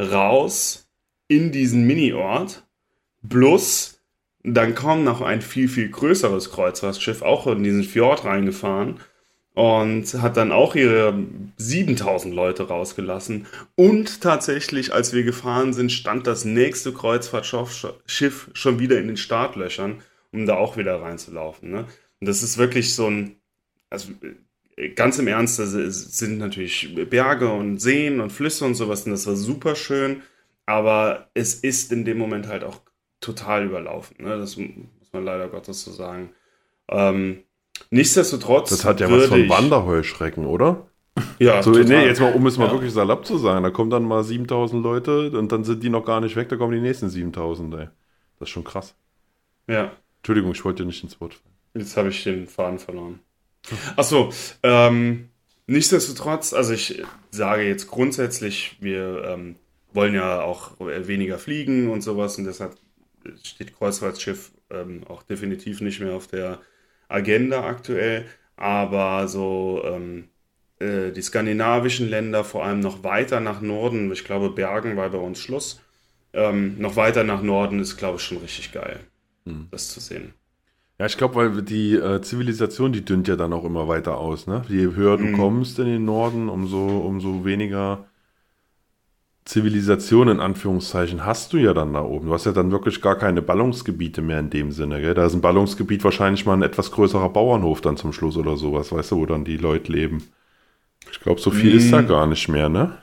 [SPEAKER 1] raus in diesen Mini-Ort. Plus dann kommt noch ein viel, viel größeres Kreuzfahrtschiff auch in diesen Fjord reingefahren. Und hat dann auch ihre 7000 Leute rausgelassen. Und tatsächlich, als wir gefahren sind, stand das nächste Kreuzfahrtschiff schon wieder in den Startlöchern, um da auch wieder reinzulaufen. Ne? Und das ist wirklich so ein, also ganz im Ernst, das sind natürlich Berge und Seen und Flüsse und sowas und das war super schön, aber es ist in dem Moment halt auch total überlaufen. Ne? Das muss man leider Gottes so sagen. Ähm, Nichtsdestotrotz.
[SPEAKER 2] Das hat ja was von Wanderheuschrecken, oder?
[SPEAKER 1] Ja,
[SPEAKER 2] so, nee, jetzt mal, um es mal ja. wirklich salopp zu sagen, da kommen dann mal 7000 Leute und dann sind die noch gar nicht weg, da kommen die nächsten 7000, ey. Das ist schon krass.
[SPEAKER 1] Ja.
[SPEAKER 2] Entschuldigung, ich wollte dir nicht ins Wort fallen.
[SPEAKER 1] Jetzt habe ich den Faden verloren. Achso, ähm, nichtsdestotrotz, also ich sage jetzt grundsätzlich, wir ähm, wollen ja auch weniger fliegen und sowas und deshalb steht Kreuzfahrtschiff ähm, auch definitiv nicht mehr auf der Agenda aktuell, aber so ähm, äh, die skandinavischen Länder, vor allem noch weiter nach Norden, ich glaube Bergen war bei uns Schluss, ähm, noch weiter nach Norden ist, glaube ich, schon richtig geil, hm. das zu sehen.
[SPEAKER 2] Ja, ich glaube, weil die äh, Zivilisation, die dünnt ja dann auch immer weiter aus. Ne? Je höher du mhm. kommst in den Norden, umso, umso weniger Zivilisation in Anführungszeichen hast du ja dann da oben. Du hast ja dann wirklich gar keine Ballungsgebiete mehr in dem Sinne. Gell? Da ist ein Ballungsgebiet wahrscheinlich mal ein etwas größerer Bauernhof dann zum Schluss oder sowas, weißt du, wo dann die Leute leben. Ich glaube, so viel hm. ist da mhm. gar nicht mehr, ne?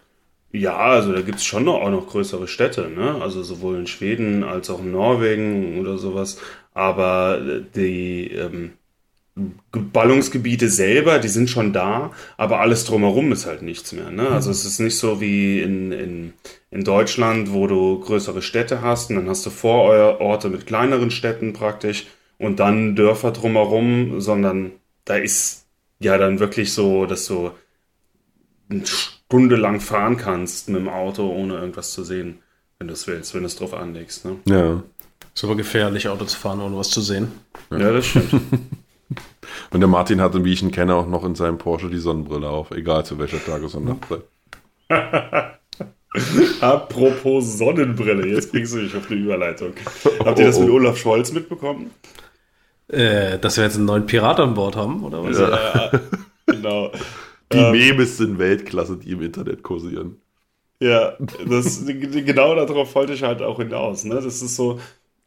[SPEAKER 1] Ja, also da gibt es schon noch, auch noch größere Städte, ne? Also sowohl in Schweden als auch in Norwegen oder sowas. Aber die, ähm, Ballungsgebiete selber, die sind schon da, aber alles drumherum ist halt nichts mehr. Ne? Also es ist nicht so wie in, in, in Deutschland, wo du größere Städte hast und dann hast du Vororte mit kleineren Städten praktisch und dann Dörfer drumherum, sondern da ist ja dann wirklich so, dass du eine Stunde lang fahren kannst mit dem Auto, ohne irgendwas zu sehen, wenn du es willst, wenn du es drauf anlegst. Ne?
[SPEAKER 3] Ja. Ist aber gefährlich, Auto zu fahren, ohne was zu sehen.
[SPEAKER 1] Ja, ja das stimmt.
[SPEAKER 2] Und der Martin hatte, wie ich ihn kenne, auch noch in seinem Porsche die Sonnenbrille auf, egal zu welcher Tages- und Nachtzeit.
[SPEAKER 1] Apropos Sonnenbrille, jetzt kriegst du dich auf die Überleitung. Habt ihr das mit oh, oh. Olaf Scholz mitbekommen?
[SPEAKER 3] Äh, dass wir jetzt einen neuen Pirat an Bord haben, oder was?
[SPEAKER 1] Ja, genau.
[SPEAKER 2] Die ähm, Memes sind Weltklasse, die im Internet kursieren.
[SPEAKER 1] Ja, das, genau darauf wollte ich halt auch hinaus. Ne? Das ist so,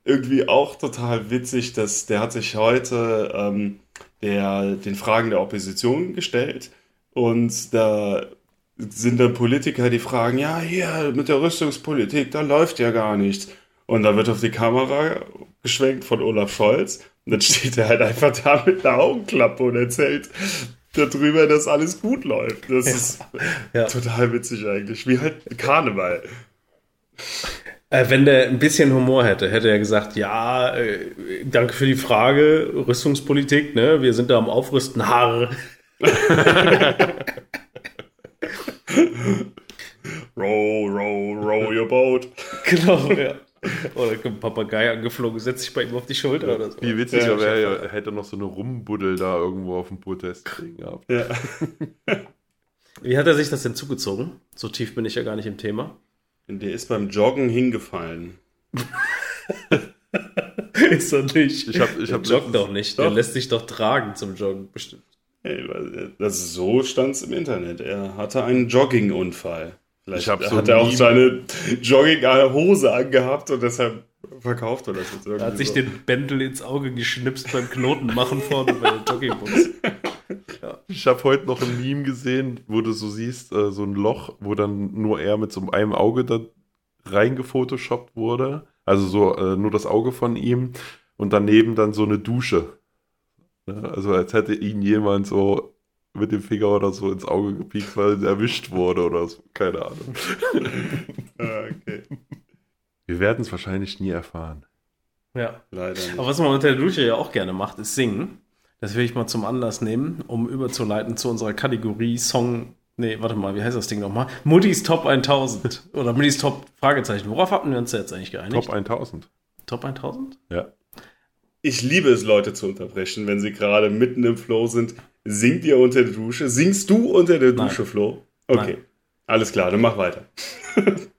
[SPEAKER 1] irgendwie auch total witzig, dass der hat sich heute ähm, der, den Fragen der Opposition gestellt und da sind dann Politiker, die fragen, ja, hier mit der Rüstungspolitik, da läuft ja gar nichts. Und da wird auf die Kamera geschwenkt von Olaf Scholz und dann steht er halt einfach da mit einer Augenklappe und erzählt darüber, dass alles gut läuft. Das ja. ist ja. total witzig eigentlich, wie halt Karneval.
[SPEAKER 3] Äh, wenn der ein bisschen Humor hätte, hätte er gesagt, ja, äh, danke für die Frage, Rüstungspolitik, ne? Wir sind da am Aufrüsten, Haar.
[SPEAKER 1] row, row, row your boat.
[SPEAKER 3] Genau, ja. Oder kommt ein Papagei angeflogen, setzt sich bei ihm auf die Schulter oder so.
[SPEAKER 2] Wie witzig, ja, aber er hätte noch so eine Rumbuddel da irgendwo auf dem Protest gehabt.
[SPEAKER 1] Ja.
[SPEAKER 3] Wie hat er sich das denn zugezogen? So tief bin ich ja gar nicht im Thema.
[SPEAKER 1] Der ist beim Joggen hingefallen.
[SPEAKER 3] ist er nicht.
[SPEAKER 2] Ich hab, ich hab
[SPEAKER 3] joggt doch nicht. Doch. Der lässt sich doch tragen zum Joggen, bestimmt.
[SPEAKER 1] Hey, das so stand es im Internet. Er hatte einen Joggingunfall. Vielleicht
[SPEAKER 2] hat
[SPEAKER 1] so er auch seine Jogginghose angehabt und deshalb verkauft er das jetzt irgendwie.
[SPEAKER 3] Er hat sich so. den Bändel ins Auge geschnipst beim Knoten machen vorne bei der Joggingbox.
[SPEAKER 2] Ja. Ich habe heute noch ein Meme gesehen, wo du so siehst, äh, so ein Loch, wo dann nur er mit so einem Auge da reingefotoshoppt wurde. Also so äh, nur das Auge von ihm und daneben dann so eine Dusche. Ja, also als hätte ihn jemand so mit dem Finger oder so ins Auge gepiekt, weil er erwischt wurde oder so. Keine Ahnung.
[SPEAKER 1] ah, okay.
[SPEAKER 2] Wir werden es wahrscheinlich nie erfahren.
[SPEAKER 3] Ja, leider. Nicht. Aber was man unter der Dusche ja auch gerne macht, ist singen. Das will ich mal zum Anlass nehmen, um überzuleiten zu unserer Kategorie Song. Nee, warte mal, wie heißt das Ding nochmal? Muddis Top 1000 oder Muddis Top Fragezeichen. Worauf hatten wir uns jetzt eigentlich geeinigt?
[SPEAKER 2] Top 1000.
[SPEAKER 3] Top 1000?
[SPEAKER 2] Ja.
[SPEAKER 1] Ich liebe es, Leute zu unterbrechen, wenn sie gerade mitten im Flow sind. Singt ihr unter der Dusche? Singst du unter der Dusche, Nein. Flo? Okay. Nein. Alles klar, dann mach weiter.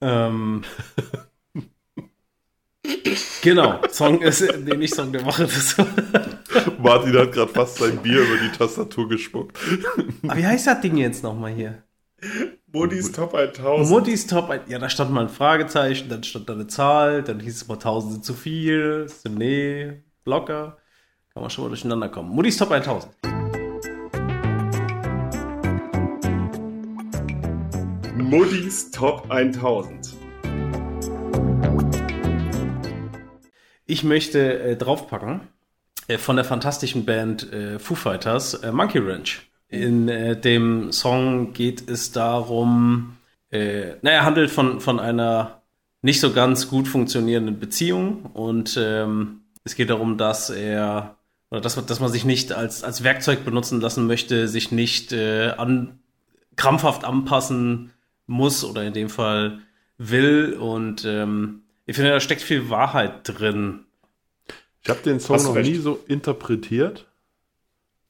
[SPEAKER 3] ähm. Genau, Song ist, nee, nicht Song der Woche. Das
[SPEAKER 2] Martin hat gerade fast sein Bier über die Tastatur gespuckt.
[SPEAKER 3] Aber wie heißt das Ding jetzt nochmal hier?
[SPEAKER 1] Modis Top 1000.
[SPEAKER 3] Muttis Top, ein- ja, da stand mal ein Fragezeichen, dann stand da eine Zahl, dann hieß es mal 1000 sind zu viel, so, nee, locker. Kann man schon mal durcheinander kommen. Muttis Top 1000.
[SPEAKER 1] Modis Top 1000.
[SPEAKER 3] Ich möchte äh, draufpacken äh, von der fantastischen Band äh, Foo Fighters äh, Monkey Ranch. In äh, dem Song geht es darum, äh, naja, handelt von, von einer nicht so ganz gut funktionierenden Beziehung und ähm, es geht darum, dass er oder dass, man- dass man sich nicht als, als Werkzeug benutzen lassen möchte, sich nicht äh, an, krampfhaft anpassen muss oder in dem Fall will und ähm, ich finde, da steckt viel Wahrheit drin.
[SPEAKER 2] Ich habe den Song
[SPEAKER 1] Hast
[SPEAKER 2] noch
[SPEAKER 1] recht.
[SPEAKER 2] nie so interpretiert.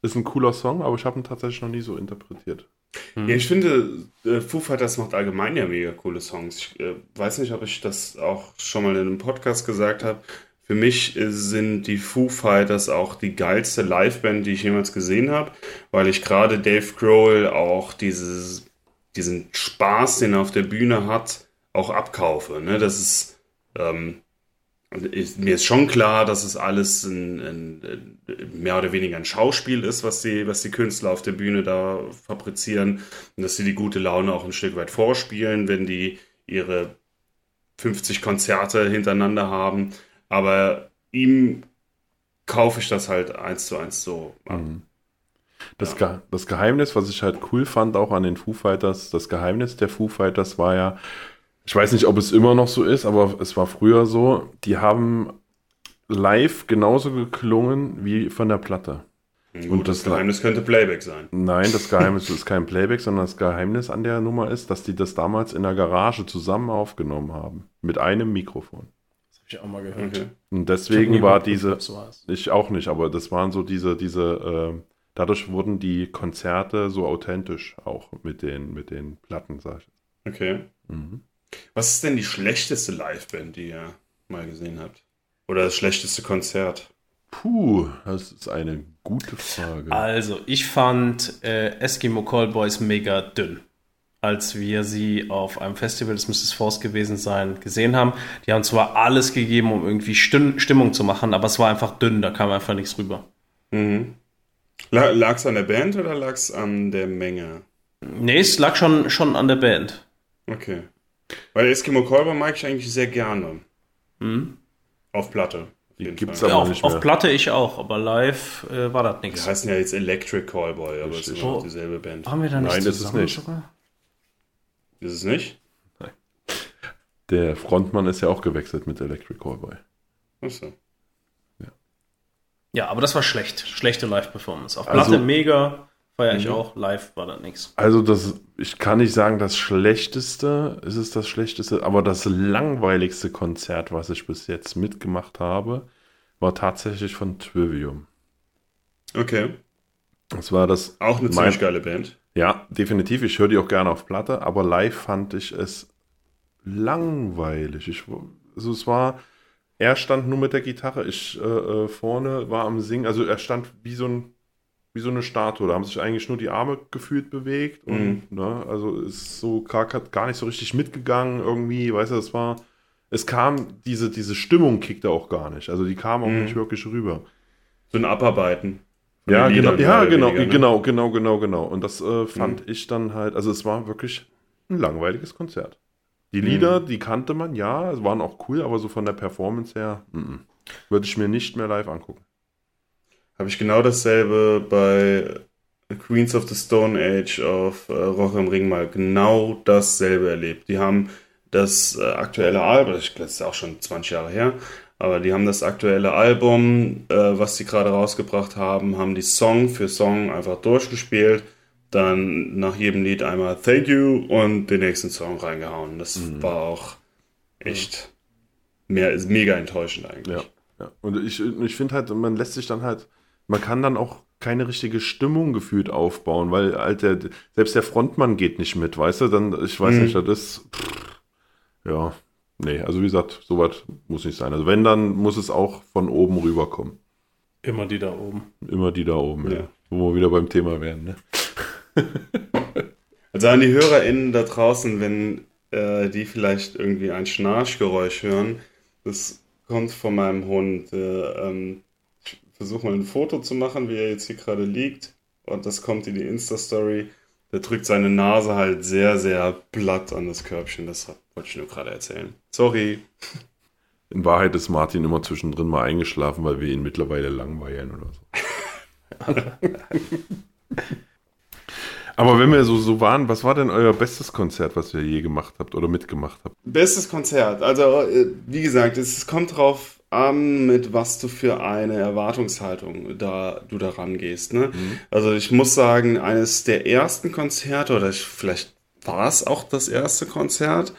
[SPEAKER 2] Ist ein cooler Song, aber ich habe ihn tatsächlich noch nie so interpretiert.
[SPEAKER 1] Ja, ich finde, äh, Foo Fighters macht allgemein ja mega coole Songs. Ich äh, weiß nicht, ob ich das auch schon mal in einem Podcast gesagt habe. Für mich äh, sind die Foo Fighters auch die geilste Liveband, die ich jemals gesehen habe, weil ich gerade Dave Grohl auch dieses, diesen Spaß, den er auf der Bühne hat, auch abkaufe. Ne? Das ist, ähm, und ich, mir ist schon klar, dass es alles ein, ein, mehr oder weniger ein Schauspiel ist, was die, was die Künstler auf der Bühne da fabrizieren. Und dass sie die gute Laune auch ein Stück weit vorspielen, wenn die ihre 50 Konzerte hintereinander haben. Aber ihm kaufe ich das halt eins zu eins so ab.
[SPEAKER 2] Das, Ge das Geheimnis, was ich halt cool fand, auch an den Foo Fighters, das Geheimnis der Foo Fighters war ja, ich weiß nicht, ob es immer noch so ist, aber es war früher so, die haben live genauso geklungen wie von der Platte.
[SPEAKER 1] Gut, das,
[SPEAKER 2] das-
[SPEAKER 1] Geheimnis könnte Playback sein.
[SPEAKER 2] Nein, das Geheimnis ist kein Playback, sondern das Geheimnis an der Nummer ist, dass die das damals in der Garage zusammen aufgenommen haben. Mit einem Mikrofon.
[SPEAKER 3] Das habe ich auch mal gehört.
[SPEAKER 1] Okay.
[SPEAKER 2] Und deswegen war diese, ich auch nicht, aber das waren so diese, diese, äh, dadurch wurden die Konzerte so authentisch auch mit den, mit den Platten, sag ich.
[SPEAKER 1] Okay.
[SPEAKER 2] Mhm.
[SPEAKER 1] Was ist denn die schlechteste Liveband, die ihr mal gesehen habt? Oder das schlechteste Konzert?
[SPEAKER 2] Puh, das ist eine gute Frage.
[SPEAKER 3] Also, ich fand äh, Eskimo Callboys mega dünn. Als wir sie auf einem Festival, das müsste es Force gewesen sein, gesehen haben. Die haben zwar alles gegeben, um irgendwie Stim Stimmung zu machen, aber es war einfach dünn, da kam einfach nichts rüber.
[SPEAKER 1] Mhm. Lag es an der Band oder lag es an der Menge?
[SPEAKER 3] Nee, es lag schon, schon an der Band.
[SPEAKER 1] Okay. Weil Eskimo Callboy mag ich eigentlich sehr gerne.
[SPEAKER 3] Hm?
[SPEAKER 1] Auf Platte. auf
[SPEAKER 2] Die gibt's aber
[SPEAKER 3] Ja, auf,
[SPEAKER 2] nicht
[SPEAKER 3] auf
[SPEAKER 2] mehr.
[SPEAKER 3] Platte ich auch, aber live äh, war das
[SPEAKER 1] Die
[SPEAKER 3] nichts.
[SPEAKER 1] heißen ja jetzt Electric Callboy, aber es ist
[SPEAKER 2] Richtig.
[SPEAKER 1] immer noch
[SPEAKER 3] Oh.
[SPEAKER 1] dieselbe Band.
[SPEAKER 3] Waren wir da nicht
[SPEAKER 2] Nein, das ist nicht.
[SPEAKER 3] sogar?
[SPEAKER 1] Ist es nicht?
[SPEAKER 2] Der Frontmann ist ja auch gewechselt mit Electric Callboy.
[SPEAKER 1] Achso.
[SPEAKER 3] Ja, aber das war schlecht. Schlechte Live-Performance. Auf
[SPEAKER 2] Also-
[SPEAKER 3] Platte mega, feier ich
[SPEAKER 1] Mhm.
[SPEAKER 3] auch. Live war das nichts.
[SPEAKER 2] Also das, ich kann nicht sagen, das schlechteste, ist es das schlechteste, aber das langweiligste Konzert, was ich bis jetzt mitgemacht habe, war tatsächlich von Trivium.
[SPEAKER 1] Okay.
[SPEAKER 2] Das war das,
[SPEAKER 1] Auch eine ziemlich geile Band.
[SPEAKER 2] ja, definitiv, ich höre die auch gerne auf Platte, aber live fand ich es langweilig. Ich, also es war, er stand nur mit der Gitarre, ich äh, äh, vorne war am Singen, also er stand wie so ein wie so eine Statue. Da haben sich eigentlich nur die Arme gefühlt bewegt. Und, ne, also ist so gar, gar nicht so richtig mitgegangen irgendwie. Weißt du, es war, es kam, diese, diese Stimmung kickte auch gar nicht. Also die kam auch
[SPEAKER 1] Mhm.
[SPEAKER 2] nicht wirklich rüber.
[SPEAKER 1] So ein Abarbeiten.
[SPEAKER 2] Ja, genau, ja, genau,
[SPEAKER 1] weniger, ne?
[SPEAKER 2] genau, genau, genau, genau. Und das äh, fand
[SPEAKER 1] Mhm.
[SPEAKER 2] ich dann halt, also es war wirklich ein langweiliges Konzert. Die Lieder, die kannte man, ja, es waren auch cool, aber so von der Performance her, mm, mm. würde ich mir nicht mehr live angucken.
[SPEAKER 1] Habe ich genau dasselbe bei Queens of the Stone Age auf äh, Rock am Ring mal genau dasselbe erlebt. Die haben das äh, aktuelle Album, das ist auch schon 20 Jahre her, aber die haben das aktuelle Album, äh, was sie gerade rausgebracht haben, haben die Song für Song einfach durchgespielt, dann nach jedem Lied einmal Thank you und den nächsten Song reingehauen. Das war auch echt mehr, ist mega enttäuschend eigentlich.
[SPEAKER 2] Ja, ja. Und ich, ich finde halt, man lässt sich dann halt, man kann dann auch keine richtige Stimmung gefühlt aufbauen, weil halt der, selbst der Frontmann geht nicht mit, weißt du? Dann, ich weiß
[SPEAKER 1] Mhm.
[SPEAKER 2] nicht, das ist, pff, ja, nee, also wie gesagt, sowas muss nicht sein. Also wenn, dann muss es auch von oben rüberkommen.
[SPEAKER 3] Immer die da oben.
[SPEAKER 2] Immer die da oben, ja.
[SPEAKER 1] Ja.
[SPEAKER 2] Wo wir wieder beim Thema wären, ne?
[SPEAKER 1] Also an die HörerInnen da draußen, wenn äh, die vielleicht irgendwie ein Schnarchgeräusch hören, das kommt von meinem Hund. Äh, ähm, ich versuche mal ein Foto zu machen, wie er jetzt hier gerade liegt. Und das kommt in die Insta-Story. Der drückt seine Nase halt sehr, sehr platt an das Körbchen. Das wollte ich nur gerade erzählen. Sorry.
[SPEAKER 2] In Wahrheit ist Martin immer zwischendrin mal eingeschlafen, weil wir ihn mittlerweile langweilen oder so. Aber wenn wir so, so waren, was war denn euer bestes Konzert, was ihr je gemacht habt oder mitgemacht habt?
[SPEAKER 1] Bestes Konzert. Also, äh, wie gesagt, es kommt drauf an, mit was du für eine Erwartungshaltung da du da rangehst. Ne? Also ich muss sagen, eines der ersten Konzerte, oder ich, vielleicht war es auch das erste Konzert,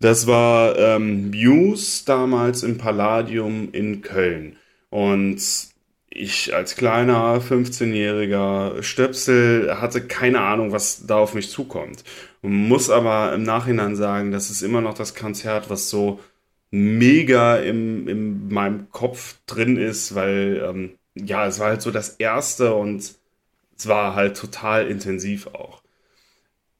[SPEAKER 1] das war ähm, Muse damals im Palladium in Köln. Und ich als kleiner 15-jähriger Stöpsel hatte keine Ahnung, was da auf mich zukommt. Muss aber im Nachhinein sagen, das ist immer noch das Konzert, was so mega im, in meinem Kopf drin ist, weil ähm, ja, es war halt so das erste und es war halt total intensiv auch.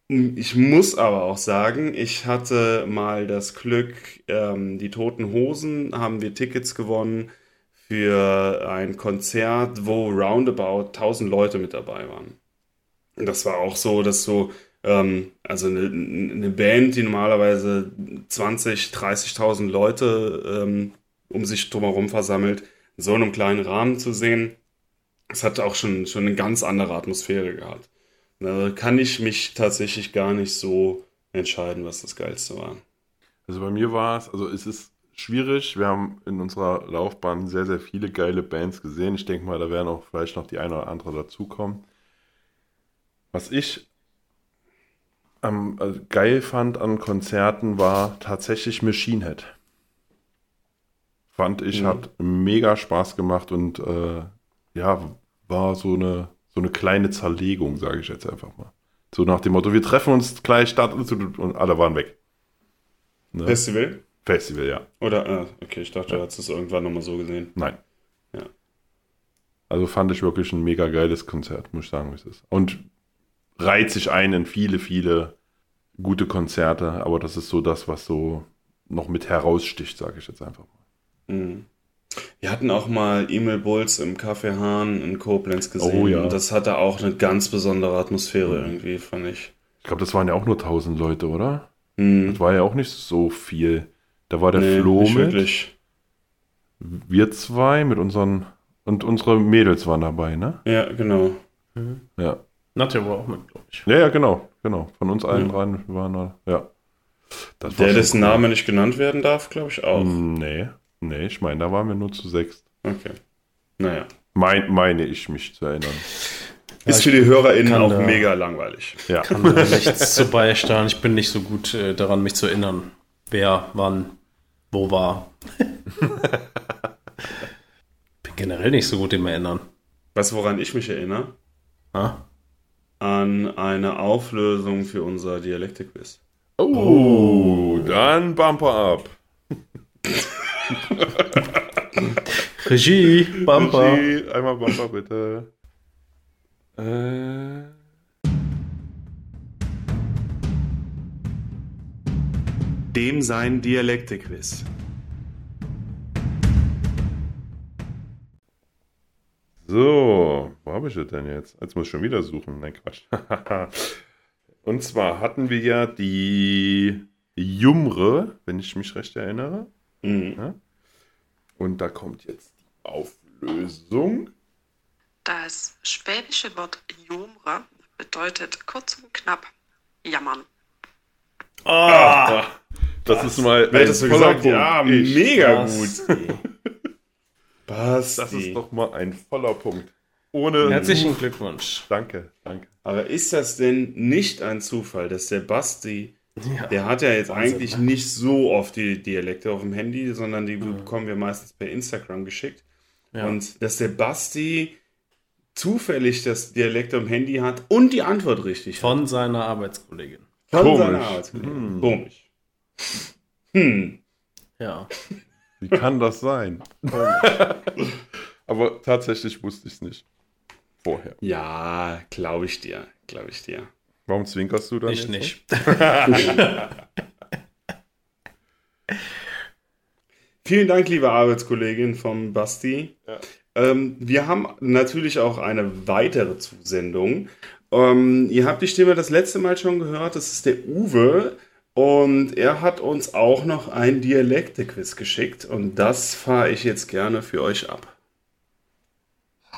[SPEAKER 1] Ich muss aber auch sagen, ich hatte mal das Glück, ähm, die Toten Hosen haben wir Tickets gewonnen für ein Konzert, wo roundabout 1000 Leute mit dabei waren. Und das war auch so, dass so, ähm, also eine, eine Band, die normalerweise 20, 30.000 Leute ähm, um sich drumherum versammelt, in so einem kleinen Rahmen zu sehen, das hat auch schon, schon eine ganz andere Atmosphäre gehabt. Da kann ich mich tatsächlich gar nicht so entscheiden, was das Geilste war.
[SPEAKER 2] Also bei mir war es, also es ist schwierig. Wir haben in unserer Laufbahn sehr, sehr viele geile Bands gesehen. Ich denke mal, da werden auch vielleicht noch die eine oder andere dazukommen. Was ich am also geil fand an Konzerten war tatsächlich Machine Head. Fand ich,
[SPEAKER 1] Mhm.
[SPEAKER 2] hat mega Spaß gemacht und äh, ja, war so eine, so eine kleine Zerlegung, sage ich jetzt einfach mal. So nach dem Motto, wir treffen uns gleich da und alle waren weg. Ne?
[SPEAKER 1] Festival?
[SPEAKER 2] Festival, ja.
[SPEAKER 1] Oder, ah, okay, ich dachte, du hast es irgendwann nochmal so gesehen.
[SPEAKER 2] Nein.
[SPEAKER 1] Ja.
[SPEAKER 2] Also fand ich wirklich ein mega geiles Konzert, muss ich sagen, wie es ist. Und reiht sich ein in viele, viele gute Konzerte, aber das ist so das, was so noch mit heraussticht, sage ich jetzt einfach mal.
[SPEAKER 1] Mhm. Wir hatten auch mal Emil Bulls im Café Hahn in Koblenz gesehen.
[SPEAKER 2] Oh ja.
[SPEAKER 1] Und das hatte auch eine ganz besondere Atmosphäre irgendwie, fand ich.
[SPEAKER 2] Ich glaube, das waren ja auch nur 1000 Leute, oder?
[SPEAKER 1] Mhm.
[SPEAKER 2] Das war ja auch nicht so viel. Da war der
[SPEAKER 1] Nee,
[SPEAKER 2] Flo mit,
[SPEAKER 1] wirklich.
[SPEAKER 2] wir zwei mit unseren, und unsere Mädels waren dabei, ne?
[SPEAKER 1] Ja, genau.
[SPEAKER 2] Ja.
[SPEAKER 3] Nadja war auch mit, glaube ich.
[SPEAKER 2] Ja, ja, genau, genau. Von uns allen
[SPEAKER 1] Mhm.
[SPEAKER 2] dreien waren da, ja. Das
[SPEAKER 1] Der, dessen
[SPEAKER 2] cool.
[SPEAKER 1] Name nicht genannt werden darf, glaube ich auch.
[SPEAKER 2] Mm, Nee, nee, ich meine, da waren wir nur zu sechs.
[SPEAKER 1] Okay. Naja.
[SPEAKER 2] Mein, meine ich mich zu erinnern.
[SPEAKER 1] Ist für die HörerInnen auch
[SPEAKER 3] da-
[SPEAKER 1] mega langweilig.
[SPEAKER 2] Ja.
[SPEAKER 3] Kann da nichts zu beisteuern. Ich bin nicht so gut äh, daran, mich zu erinnern. Wer, wann, wo war. bin generell nicht so gut im Erinnern.
[SPEAKER 1] Weißt du, woran ich mich erinnere?
[SPEAKER 3] Ha?
[SPEAKER 1] An eine Auflösung für unser Dialektikquiz.
[SPEAKER 2] Oh, dann Bumper ab.
[SPEAKER 3] Regie, Bumper.
[SPEAKER 2] Regie, Einmal Bumper bitte. Äh,
[SPEAKER 1] Dem sein Dialektikquiz.
[SPEAKER 2] so, wo habe ich es denn jetzt? Jetzt muss ich schon wieder suchen. Nein, Quatsch. Und zwar hatten wir ja die Jumre, wenn ich mich recht erinnere.
[SPEAKER 1] Mhm.
[SPEAKER 2] Und da kommt jetzt die Auflösung.
[SPEAKER 4] Das schwäbische Wort Jomra bedeutet kurz und knapp jammern.
[SPEAKER 3] Ah,
[SPEAKER 2] Das ist mal
[SPEAKER 1] Wer hättest du
[SPEAKER 2] voller
[SPEAKER 1] gesagt?
[SPEAKER 2] Punkt.
[SPEAKER 1] Ja,
[SPEAKER 2] Ich.
[SPEAKER 1] mega
[SPEAKER 3] das-
[SPEAKER 1] gut. Basti.
[SPEAKER 2] Das ist doch mal ein voller Punkt. Ohne.
[SPEAKER 3] Herzlichen Glückwunsch.
[SPEAKER 2] Danke, danke.
[SPEAKER 1] Aber ist das denn nicht ein Zufall, dass der Basti,
[SPEAKER 3] Ja.
[SPEAKER 1] der hat ja jetzt
[SPEAKER 3] Wahnsinn,
[SPEAKER 1] eigentlich
[SPEAKER 3] ne?
[SPEAKER 1] nicht so oft die Dialekte auf dem Handy, sondern die bekommen wir meistens per Instagram geschickt.
[SPEAKER 3] Ja.
[SPEAKER 1] Und dass der Basti zufällig das Dialekt am Handy hat und die Antwort richtig hat.
[SPEAKER 3] Von seiner Arbeitskollegin.
[SPEAKER 1] Von
[SPEAKER 2] Komisch.
[SPEAKER 1] seiner Arbeitskollegin. Komisch. Hm.
[SPEAKER 3] Ja.
[SPEAKER 2] Wie kann das sein? Aber tatsächlich wusste ich es nicht. Vorher.
[SPEAKER 1] Ja, glaube ich dir. Glaube ich dir.
[SPEAKER 2] Warum zwinkerst du dann?
[SPEAKER 3] Ich nicht.
[SPEAKER 1] Vielen Dank, liebe Arbeitskollegin vom Basti.
[SPEAKER 2] Ja.
[SPEAKER 1] Ähm, wir haben natürlich auch eine weitere Zusendung. Ähm, ihr habt die Stimme das letzte Mal schon gehört. Das ist der Uwe. Und er hat uns auch noch ein Dialekte-Quiz geschickt. Und das fahre ich jetzt gerne für euch ab.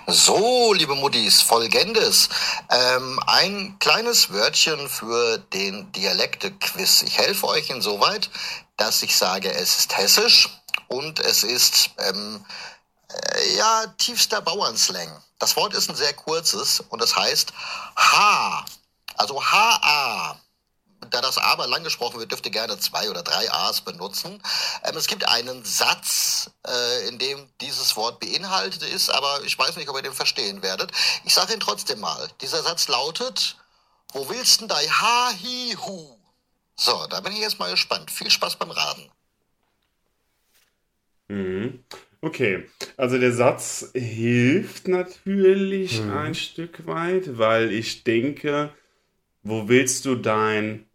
[SPEAKER 5] So, liebe Muttis, folgendes. Ähm, ein kleines Wörtchen für den Dialekte-Quiz. Ich helfe euch insoweit, dass ich sage, es ist hessisch und es ist, ähm, äh, ja, tiefster Bauernslang. Das Wort ist ein sehr kurzes und es heißt H. Also H-A. Da das A aber lang gesprochen wird, dürft ihr gerne zwei oder drei A's benutzen. Ähm, es gibt einen Satz, äh, in dem dieses Wort beinhaltet ist, aber ich weiß nicht, ob ihr den verstehen werdet. Ich sage ihn trotzdem mal. Dieser Satz lautet, wo willst denn dei Ha, Hi, Hu? So, da bin ich jetzt mal gespannt. Viel Spaß beim Raten.
[SPEAKER 1] Mhm. Okay, also der Satz hilft natürlich ein Stück weit, weil ich denke, wo willst du dein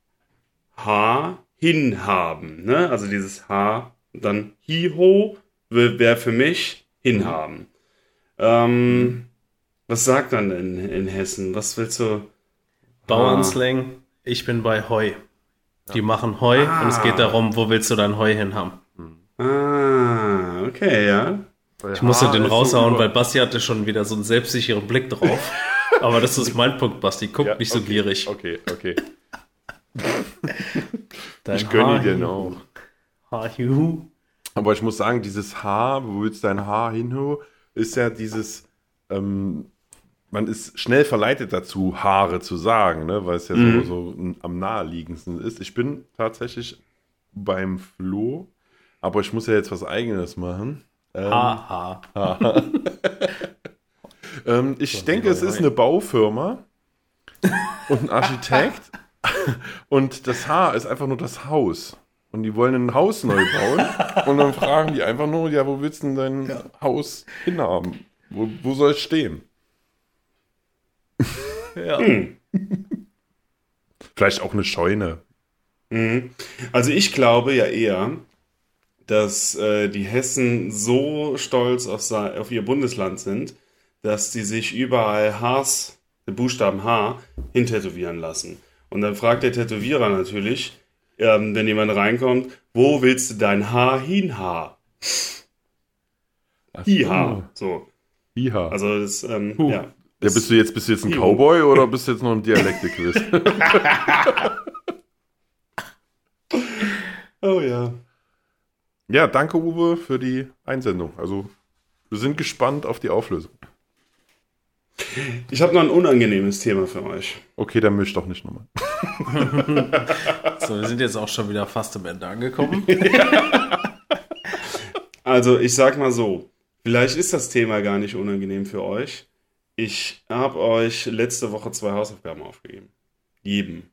[SPEAKER 1] Haar hinhaben? Ne? Also dieses Haar, dann Hiho wäre für mich hinhaben. Ähm, was sagt man in, in Hessen? Was willst du?
[SPEAKER 3] Bauernslang, ich bin bei Heu. Die machen Heu und es geht
[SPEAKER 1] Ah.
[SPEAKER 3] darum, wo willst du dein Heu hinhaben?
[SPEAKER 1] Ah, okay, ja.
[SPEAKER 3] Ich musste
[SPEAKER 2] H
[SPEAKER 3] den
[SPEAKER 2] so
[SPEAKER 3] raushauen, weil Basti hatte schon wieder so einen selbstsicheren Blick drauf. Aber das ist mein Punkt, Basti. Guck
[SPEAKER 2] Ja,
[SPEAKER 3] nicht so
[SPEAKER 2] okay,
[SPEAKER 3] gierig.
[SPEAKER 2] Okay, okay. Ich gönne dir noch.
[SPEAKER 3] Haarhu.
[SPEAKER 2] Aber ich muss sagen, dieses Haar, wo willst dein Haar hin, ist ja dieses, ähm, man ist schnell verleitet dazu, Haare zu sagen, ne? weil es ja
[SPEAKER 1] Mhm.
[SPEAKER 2] so, so am naheliegendsten ist. Ich bin tatsächlich beim Flo, aber ich muss ja jetzt was Eigenes machen. Ähm,
[SPEAKER 3] Haha.
[SPEAKER 2] ähm, ich
[SPEAKER 3] So,
[SPEAKER 2] denke, es ist eine Baufirma und ein Architekt und das Haar ist einfach nur das Haus. Und die wollen ein Haus neu bauen und dann fragen die einfach nur, ja, wo willst du denn dein Haus hinhaben? Wo, wo soll es stehen?
[SPEAKER 3] Ja.
[SPEAKER 2] Vielleicht auch eine Scheune.
[SPEAKER 1] Mhm. Also ich glaube ja eher, dass äh, die Hessen so stolz auf, auf ihr Bundesland sind, dass die sich überall Hs, den Buchstaben H, hintätowieren lassen. Und dann fragt der Tätowierer natürlich, ähm, wenn jemand reinkommt, wo willst du dein Haar hinha? Hiha. So.
[SPEAKER 2] Hiha.
[SPEAKER 1] Also das, ähm,
[SPEAKER 2] Huh.
[SPEAKER 1] ja.
[SPEAKER 2] ja, bist du jetzt, bist du jetzt ein. Cowboy oder bist du jetzt noch ein Dialekte-Quiz?
[SPEAKER 1] Oh ja.
[SPEAKER 2] ja, danke Uwe für die Einsendung. Also, wir sind gespannt auf die Auflösung.
[SPEAKER 1] Ich habe noch ein unangenehmes Thema für euch.
[SPEAKER 2] Okay, dann misch doch nicht nochmal.
[SPEAKER 3] So, wir sind jetzt auch schon wieder fast am Ende angekommen.
[SPEAKER 1] Also, ich sag mal so, vielleicht ist das Thema gar nicht unangenehm für euch. Ich habe euch letzte Woche zwei Hausaufgaben aufgegeben. Jedem.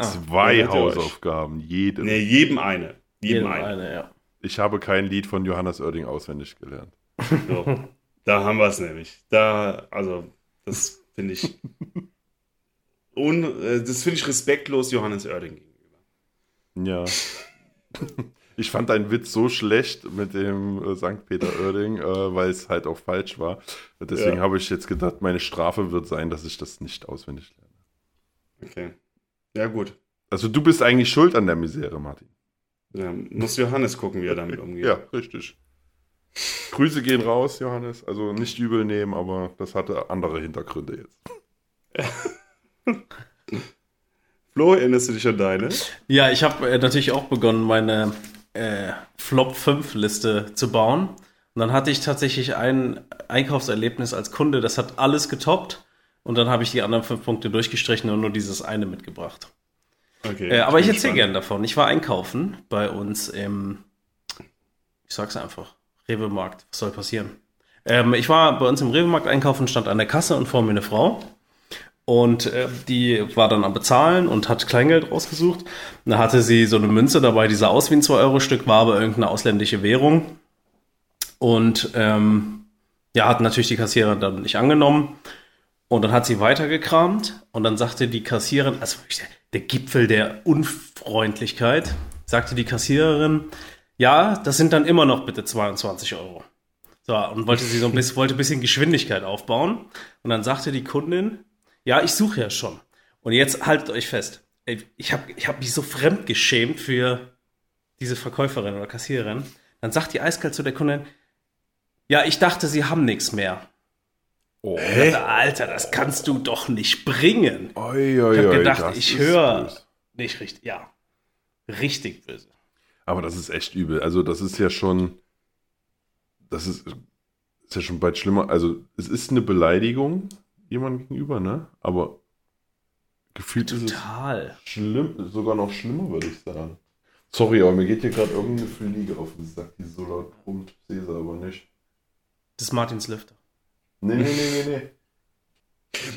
[SPEAKER 2] Zwei
[SPEAKER 1] ihr euch?
[SPEAKER 2] Hausaufgaben, jede.
[SPEAKER 1] Ne, jedem eine. Jedem
[SPEAKER 3] Jedem
[SPEAKER 1] eine.
[SPEAKER 3] eine, ja.
[SPEAKER 2] Ich habe kein Lied von Johannes Oerding auswendig gelernt.
[SPEAKER 1] So. Da haben wir es nämlich. Da, also, das finde ich. Un, äh, das finde ich respektlos Johannes Oerding gegenüber.
[SPEAKER 2] Ja. Ich fand deinen Witz so schlecht mit dem äh, St. Peter Oerding, äh, weil es halt auch falsch war. Deswegen
[SPEAKER 1] Ja.
[SPEAKER 2] habe ich jetzt gedacht, meine Strafe wird sein, dass ich das nicht auswendig lerne.
[SPEAKER 1] Okay. Ja, gut.
[SPEAKER 2] Also du bist eigentlich schuld an der Misere, Martin.
[SPEAKER 1] Ja, muss Johannes gucken, wie er damit umgeht.
[SPEAKER 2] Ja, richtig. Grüße gehen raus, Johannes. Also nicht übel nehmen, aber das hatte andere Hintergründe jetzt.
[SPEAKER 1] Flo, erinnerst du dich an deine?
[SPEAKER 3] Ja, ich habe äh, natürlich auch begonnen, meine äh, Flop 5 Liste zu bauen. Und dann hatte ich tatsächlich ein Einkaufserlebnis als Kunde, das hat alles getoppt. Und dann habe ich die anderen fünf Punkte durchgestrichen und nur dieses eine mitgebracht.
[SPEAKER 1] Okay.
[SPEAKER 3] Äh, aber ich erzähle gerne davon. Ich war einkaufen bei uns im, ich sag's einfach, Rewe-Markt. Was soll passieren? Ähm, ich war bei uns im Rewe-Markt einkaufen, stand an der Kasse und vor mir eine Frau. Und äh, die war dann am Bezahlen und hat Kleingeld rausgesucht. Da hatte sie so eine Münze dabei, die sah aus wie ein 2-Euro-Stück, war aber irgendeine ausländische Währung. Und ähm, Ja, hat natürlich die Kassiererin dann nicht angenommen. Und dann hat sie weitergekramt und dann sagte die Kassiererin, also der, der Gipfel der Unfreundlichkeit, sagte die Kassiererin, ja, das sind dann immer noch bitte 22 Euro. So, und wollte sie so ein bisschen, wollte ein bisschen Geschwindigkeit aufbauen. Und dann sagte die Kundin, ja, ich suche ja schon. Und jetzt haltet euch fest. Ich habe ich hab mich so fremd geschämt für diese Verkäuferin oder Kassiererin. Dann sagt die eiskalt zu der Kundin, ja, ich dachte, sie haben nichts mehr.
[SPEAKER 2] Oh.
[SPEAKER 3] Dachte, Alter, das kannst du doch nicht bringen.
[SPEAKER 2] Oi, oi,
[SPEAKER 3] Ich habe
[SPEAKER 2] oi,
[SPEAKER 3] gedacht,
[SPEAKER 2] das
[SPEAKER 3] ich höre nicht richtig. Ja, richtig böse.
[SPEAKER 2] Aber das ist echt übel. Also, das ist ja schon. Das ist, ist ja schon bald schlimmer. Also, es ist eine Beleidigung jemandem gegenüber, ne? Aber gefühlt ist es
[SPEAKER 3] Total.
[SPEAKER 2] schlimm, sogar noch schlimmer, würde ich sagen. Sorry, aber mir geht hier gerade irgendeine Fliege auf den Sack, die so laut brummt. Sehe sie aber nicht.
[SPEAKER 3] Das ist Martins Lüfter.
[SPEAKER 2] Nee, nee, nee, nee, nee.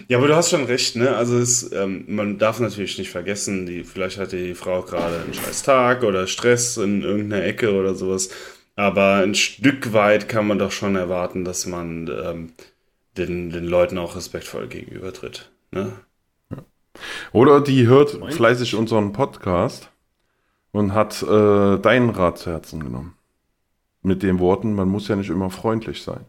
[SPEAKER 1] Ja, aber du hast schon recht, ne? Also es, ähm, man darf natürlich nicht vergessen, die, vielleicht hatte die Frau gerade einen scheiß Tag oder Stress in irgendeiner Ecke oder sowas. Aber ein Stück weit kann man doch schon erwarten, dass man ähm, den, den Leuten auch respektvoll gegenübertritt. Ne?
[SPEAKER 2] Oder die hört
[SPEAKER 3] Moin.
[SPEAKER 2] fleißig unseren Podcast und hat äh, deinen Rat zu Herzen genommen. Mit den Worten, man muss ja nicht immer freundlich sein.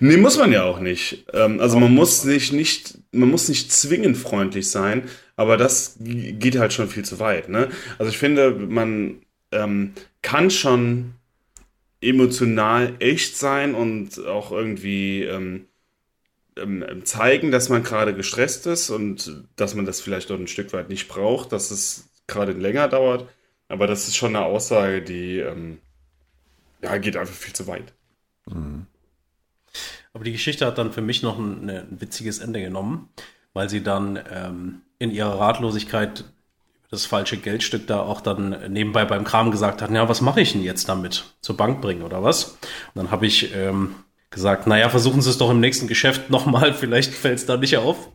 [SPEAKER 1] Nee, muss man ja auch nicht. Ähm, also man muss sich nicht, man muss nicht zwingend freundlich sein, aber das geht halt schon viel zu weit. Ne? Also ich finde, man ähm, kann schon emotional echt sein und auch irgendwie ähm, ähm, zeigen, dass man gerade gestresst ist und dass man das vielleicht auch ein Stück weit nicht braucht, dass es gerade länger dauert. Aber das ist schon eine Aussage, die ähm, ja, geht einfach viel zu weit.
[SPEAKER 3] Aber die Geschichte hat dann für mich noch ein, ne- ein witziges Ende genommen, weil sie dann ähm, in ihrer Ratlosigkeit das falsche Geldstück da auch dann nebenbei beim Kram gesagt hat, ja, was mache ich denn jetzt damit? Zur Bank bringen oder was? Und dann habe ich ähm, gesagt, naja, versuchen Sie es doch im nächsten Geschäft nochmal, vielleicht fällt es da nicht auf.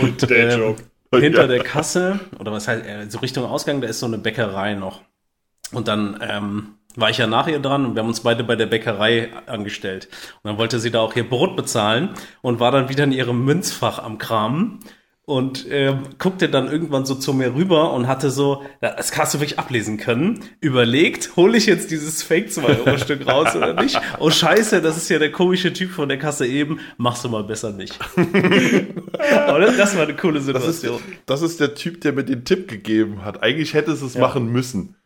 [SPEAKER 3] Und
[SPEAKER 1] Der Joke.
[SPEAKER 3] hinter der Kasse, oder was heißt, äh, so Richtung Ausgang, da ist so eine Bäckerei noch. Und dann ähm, war ich ja nach ihr dran und wir haben uns beide bei der Bäckerei angestellt. Und dann wollte sie da auch ihr Brot bezahlen und war dann wieder in ihrem Münzfach am Kramen und ähm, guckte dann irgendwann so zu mir rüber und hatte so, das hast du wirklich ablesen können, überlegt, hole ich jetzt dieses Fake 2-Euro-Stück raus oder nicht? Oh scheiße, das ist ja der komische Typ von der Kasse eben, machst du mal besser nicht. Oder? Das war eine coole
[SPEAKER 2] Das ist,
[SPEAKER 3] Situation.
[SPEAKER 2] das ist der Typ, der mir den Tipp gegeben hat. Eigentlich hätte es es machen müssen.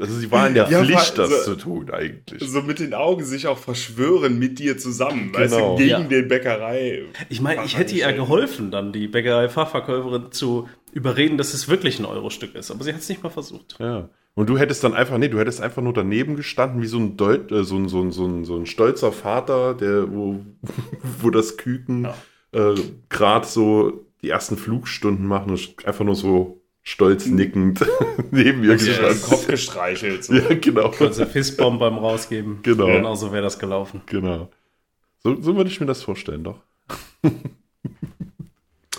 [SPEAKER 2] Also sie war in der
[SPEAKER 1] Ja,
[SPEAKER 2] Pflicht, das
[SPEAKER 1] so-
[SPEAKER 2] zu tun, eigentlich.
[SPEAKER 1] so mit den Augen sich auch verschwören mit dir zusammen, weißt
[SPEAKER 2] Genau.
[SPEAKER 1] du, gegen
[SPEAKER 3] Ja.
[SPEAKER 1] den Bäckerei.
[SPEAKER 3] Ich meine, ich hätte ihr geholfen, dann die Bäckerei-Fachverkäuferin zu überreden, dass es wirklich ein Eurostück ist. Aber sie hat es nicht mal versucht.
[SPEAKER 2] Ja. Und du hättest dann einfach, nee, du hättest einfach nur daneben gestanden, wie so ein, Deut, äh, so ein, so ein, so ein, so ein stolzer Vater, der, wo, wo das Küken äh, gerade so die ersten Flugstunden machen und einfach nur so stolz nickend neben ihr
[SPEAKER 1] Ja, den
[SPEAKER 2] gestanden.
[SPEAKER 1] Kopf gestreichelt. So.
[SPEAKER 2] Ja, genau.
[SPEAKER 3] Also Fistbomb beim Rausgeben.
[SPEAKER 2] Genau.
[SPEAKER 3] Genau so wäre das gelaufen.
[SPEAKER 2] Genau. So, so würde ich mir das vorstellen, doch.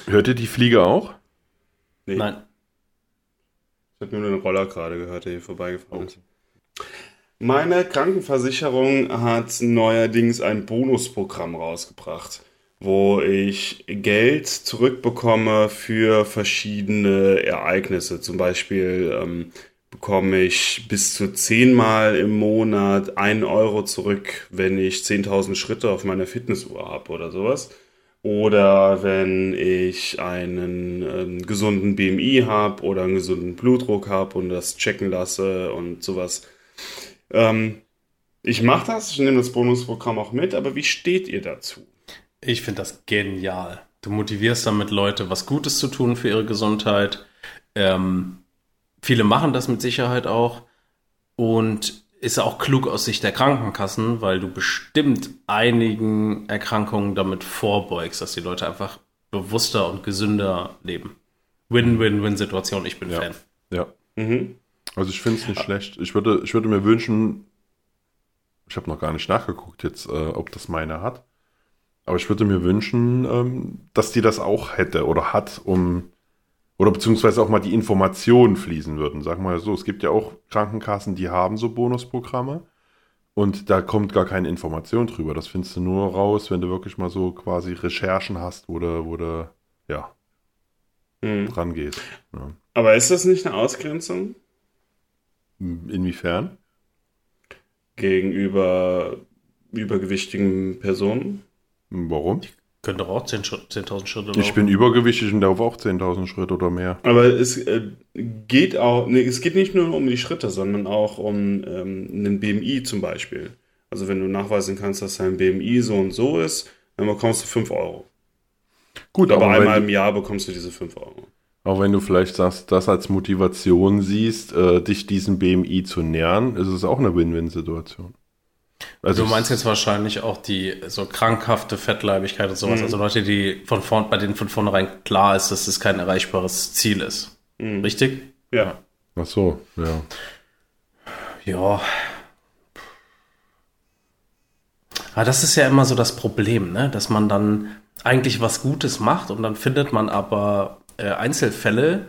[SPEAKER 2] Hört ihr die Fliege auch?
[SPEAKER 1] Nee,
[SPEAKER 3] Nein.
[SPEAKER 1] Ich habe nur den Roller gerade gehört, der hier vorbeigefahren ist. Meine Krankenversicherung hat neuerdings ein Bonusprogramm rausgebracht, wo ich Geld zurückbekomme für verschiedene Ereignisse. Zum Beispiel ähm, bekomme ich bis zu zehnmal im Monat einen Euro zurück, wenn ich 10.000 Schritte auf meiner Fitnessuhr habe oder sowas. Oder wenn ich einen ähm, gesunden BMI habe oder einen gesunden Blutdruck habe und das checken lasse und sowas. Ähm, ich mache das, ich nehme das Bonusprogramm auch mit, aber wie steht ihr dazu?
[SPEAKER 3] Ich finde das genial. Du motivierst damit Leute, was Gutes zu tun für ihre Gesundheit. Ähm, viele machen das mit Sicherheit auch. Und ist auch klug aus Sicht der Krankenkassen, weil du bestimmt einigen Erkrankungen damit vorbeugst, dass die Leute einfach bewusster und gesünder leben. Win-Win-Win-Situation, ich bin
[SPEAKER 2] Ja.
[SPEAKER 3] Fan.
[SPEAKER 2] Ja.
[SPEAKER 1] Mhm.
[SPEAKER 2] Also ich finde es nicht schlecht. Ich würde, ich würde mir wünschen, ich habe noch gar nicht nachgeguckt jetzt, äh, ob das meine hat. Aber ich würde mir wünschen, ähm, dass die das auch hätte oder hat, um oder beziehungsweise auch mal die Informationen fließen würden. Sag mal so, es gibt ja auch Krankenkassen, die haben so Bonusprogramme. Und da kommt gar keine Information drüber. Das findest du nur raus, wenn du wirklich mal so quasi Recherchen hast, wo du, wo du ja,
[SPEAKER 1] Hm.
[SPEAKER 2] dran gehst. Ja.
[SPEAKER 1] Aber ist das nicht eine Ausgrenzung
[SPEAKER 2] Inwiefern?
[SPEAKER 1] gegenüber übergewichtigen Personen?
[SPEAKER 2] Warum?
[SPEAKER 3] Könnte auch 10 Schritt- 10.000 Schritte
[SPEAKER 2] Ich bin übergewichtig und laufe auch 10.000 Schritte oder mehr.
[SPEAKER 1] Aber es äh, geht auch, nee, es geht nicht nur um die Schritte, sondern auch um ähm, einen BMI zum Beispiel. Also wenn du nachweisen kannst, dass dein BMI so und so ist, dann bekommst du 5 Euro.
[SPEAKER 2] Gut,
[SPEAKER 1] Aber
[SPEAKER 2] aber
[SPEAKER 1] einmal im Jahr bekommst du diese 5 Euro.
[SPEAKER 2] auch wenn du vielleicht sagst, das als Motivation siehst, äh, dich diesem BMI zu nähern, ist es auch eine Win-Win-Situation. Also
[SPEAKER 3] Du meinst jetzt wahrscheinlich auch die so krankhafte Fettleibigkeit und sowas.
[SPEAKER 1] Mhm.
[SPEAKER 3] Also Leute, die von vorn, bei denen von vornherein klar ist, dass es kein erreichbares Ziel ist.
[SPEAKER 1] Mhm.
[SPEAKER 3] Richtig?
[SPEAKER 1] Ja.
[SPEAKER 2] Ach so, ja.
[SPEAKER 3] Ja. Aber das ist ja immer so das Problem, ne? dass man dann eigentlich was Gutes macht und dann findet man aber äh, Einzelfälle,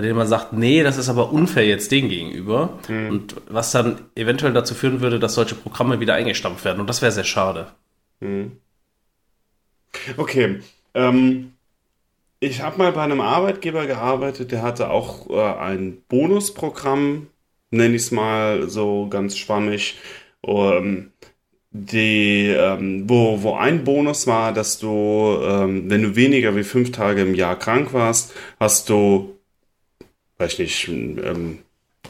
[SPEAKER 3] bei denen man sagt, nee, das ist aber unfair jetzt denen gegenüber. Und was dann eventuell dazu führen würde, dass solche Programme wieder eingestampft werden. Und das wäre sehr schade.
[SPEAKER 1] Mhm. Okay. Ähm, ich habe mal bei einem Arbeitgeber gearbeitet, der hatte auch äh, ein Bonusprogramm, nenne ich es mal so ganz schwammig, ähm, die, ähm, wo, wo ein Bonus war, dass du, ähm, wenn du weniger wie fünf Tage im Jahr krank warst, hast du, weiß ich nicht, ähm,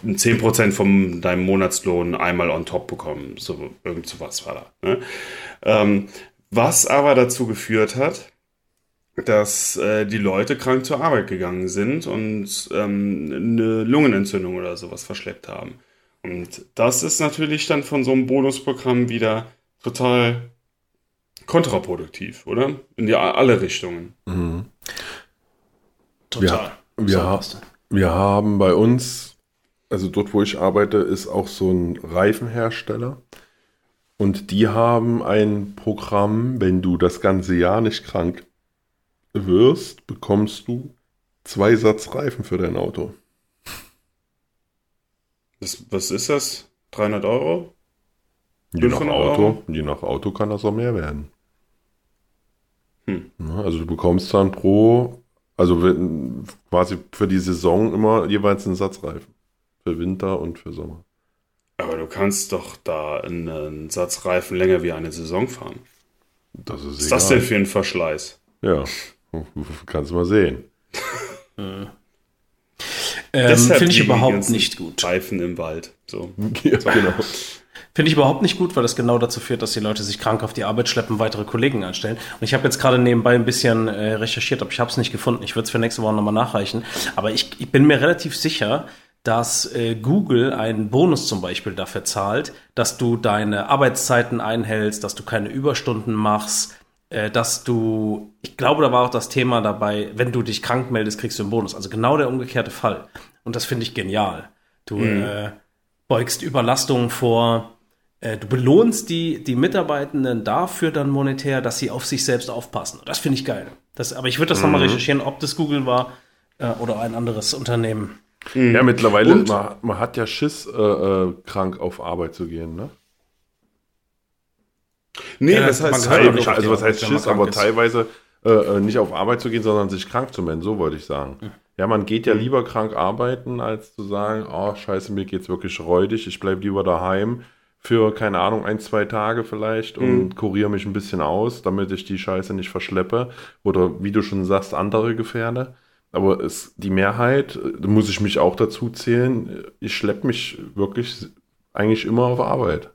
[SPEAKER 1] 10% von deinem Monatslohn einmal on top bekommen. So, irgend sowas war da. Ne? Ähm, was aber dazu geführt hat, dass äh, die Leute krank zur Arbeit gegangen sind und ähm, eine Lungenentzündung oder sowas verschleppt haben. Und das ist natürlich dann von so einem Bonusprogramm wieder total kontraproduktiv, oder? In die alle Richtungen.
[SPEAKER 2] Mhm.
[SPEAKER 3] Total.
[SPEAKER 2] wir,
[SPEAKER 3] So,
[SPEAKER 2] ha-
[SPEAKER 3] passt.
[SPEAKER 2] Wir haben bei uns, also dort, wo ich arbeite, ist auch so ein Reifenhersteller. Und die haben ein Programm, wenn du das ganze Jahr nicht krank wirst, bekommst du zwei Satz Reifen für dein Auto.
[SPEAKER 1] Das, was ist das? 300 Euro?
[SPEAKER 2] Je nach
[SPEAKER 1] 500
[SPEAKER 2] Auto,
[SPEAKER 1] Euro?
[SPEAKER 2] je nach Auto kann das auch mehr werden.
[SPEAKER 1] Hm.
[SPEAKER 2] Ja, also du bekommst dann pro, also quasi für die Saison immer jeweils einen Satz Reifen. Für Winter und für Sommer.
[SPEAKER 1] Aber du kannst doch da einen Satz Reifen länger wie eine Saison fahren.
[SPEAKER 2] Das ist,
[SPEAKER 1] Was ist das denn für ein Verschleiß?
[SPEAKER 2] Ja, kannst du mal sehen.
[SPEAKER 3] Ähm,
[SPEAKER 1] Deshalb
[SPEAKER 3] Finde ich überhaupt nicht gut.
[SPEAKER 1] Reifen im Wald. So.
[SPEAKER 2] Ja, genau.
[SPEAKER 3] Finde ich überhaupt nicht gut, weil das genau dazu führt, dass die Leute sich krank auf die Arbeit schleppen, weitere Kollegen anstellen. Und ich habe jetzt gerade nebenbei ein bisschen äh, recherchiert, aber ich habe es nicht gefunden. Ich würde es für nächste Woche nochmal nachreichen. Aber ich, ich bin mir relativ sicher, dass äh, Google einen Bonus zum Beispiel dafür zahlt, dass du deine Arbeitszeiten einhältst, dass du keine Überstunden machst, äh, dass du, ich glaube, da war auch das Thema dabei, wenn du dich krank meldest, kriegst du einen Bonus. Also genau der umgekehrte Fall. Und das finde ich genial. Du äh, beugst Überlastungen vor, äh, du belohnst die, die Mitarbeitenden dafür dann monetär, dass sie auf sich selbst aufpassen. Das finde ich geil. Das, aber ich würde das nochmal recherchieren, ob das Google war äh, oder ein anderes Unternehmen.
[SPEAKER 2] Ja, mittlerweile,
[SPEAKER 1] Und?
[SPEAKER 2] man, man hat ja Schiss, äh, äh, krank auf Arbeit zu gehen, ne?
[SPEAKER 1] Nee,
[SPEAKER 3] Ja,
[SPEAKER 1] das
[SPEAKER 3] man
[SPEAKER 1] heißt,
[SPEAKER 2] Also,
[SPEAKER 3] nicht auf
[SPEAKER 2] also was heißt
[SPEAKER 3] man
[SPEAKER 2] Schiss, aber
[SPEAKER 3] ist.
[SPEAKER 2] teilweise äh, äh, nicht auf Arbeit zu gehen, sondern sich krank zu melden, so wollte ich sagen. Ja, man geht ja lieber krank arbeiten, als zu sagen, oh scheiße, mir geht's wirklich räudig, ich bleibe lieber daheim für, keine Ahnung, ein, zwei Tage vielleicht und kuriere mich ein bisschen aus, damit ich die Scheiße nicht verschleppe oder, wie du schon sagst, andere gefährde. Aber es, die Mehrheit, da muss ich mich auch dazu zählen, ich schleppe mich wirklich eigentlich immer auf Arbeit.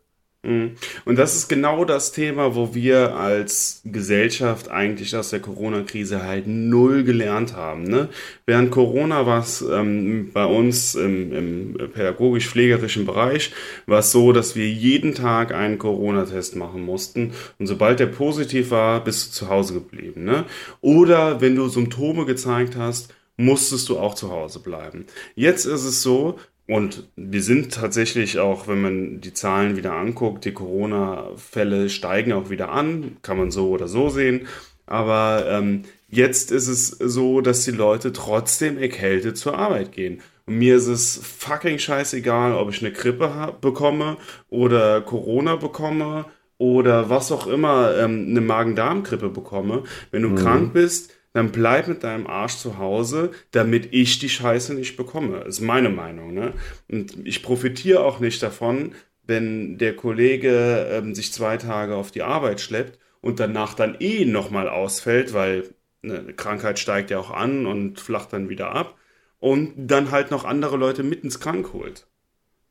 [SPEAKER 1] Mhm. Und das ist genau das Thema, wo wir als Gesellschaft eigentlich aus der Corona-Krise halt null gelernt haben. Ne? Während Corona war es ähm, bei uns im, im pädagogisch-pflegerischen Bereich war es so, dass wir jeden Tag einen Corona-Test machen mussten. Und sobald der positiv war, bist du zu Hause geblieben. Ne? Oder wenn du Symptome gezeigt hast, musstest du auch zu Hause bleiben. Jetzt ist es so, und wir sind tatsächlich auch, wenn man die Zahlen wieder anguckt, die Corona-Fälle steigen auch wieder an, kann man so oder so sehen. Aber ähm, jetzt ist es so, dass die Leute trotzdem erkältet zur Arbeit gehen. Und mir ist es fucking scheißegal, ob ich eine Grippe bekomme oder Corona bekomme oder was auch immer, ähm, eine Magen-Darm-Grippe bekomme. Wenn du krank bist, dann bleib mit deinem Arsch zu Hause, damit ich die Scheiße nicht bekomme. Ist meine Meinung. Ne? Und ich profitiere auch nicht davon, wenn der Kollege ähm, sich zwei Tage auf die Arbeit schleppt und danach dann eh nochmal ausfällt, weil ne, eine Krankheit steigt ja auch an und flacht dann wieder ab und dann halt noch andere Leute mit ins Krank holt.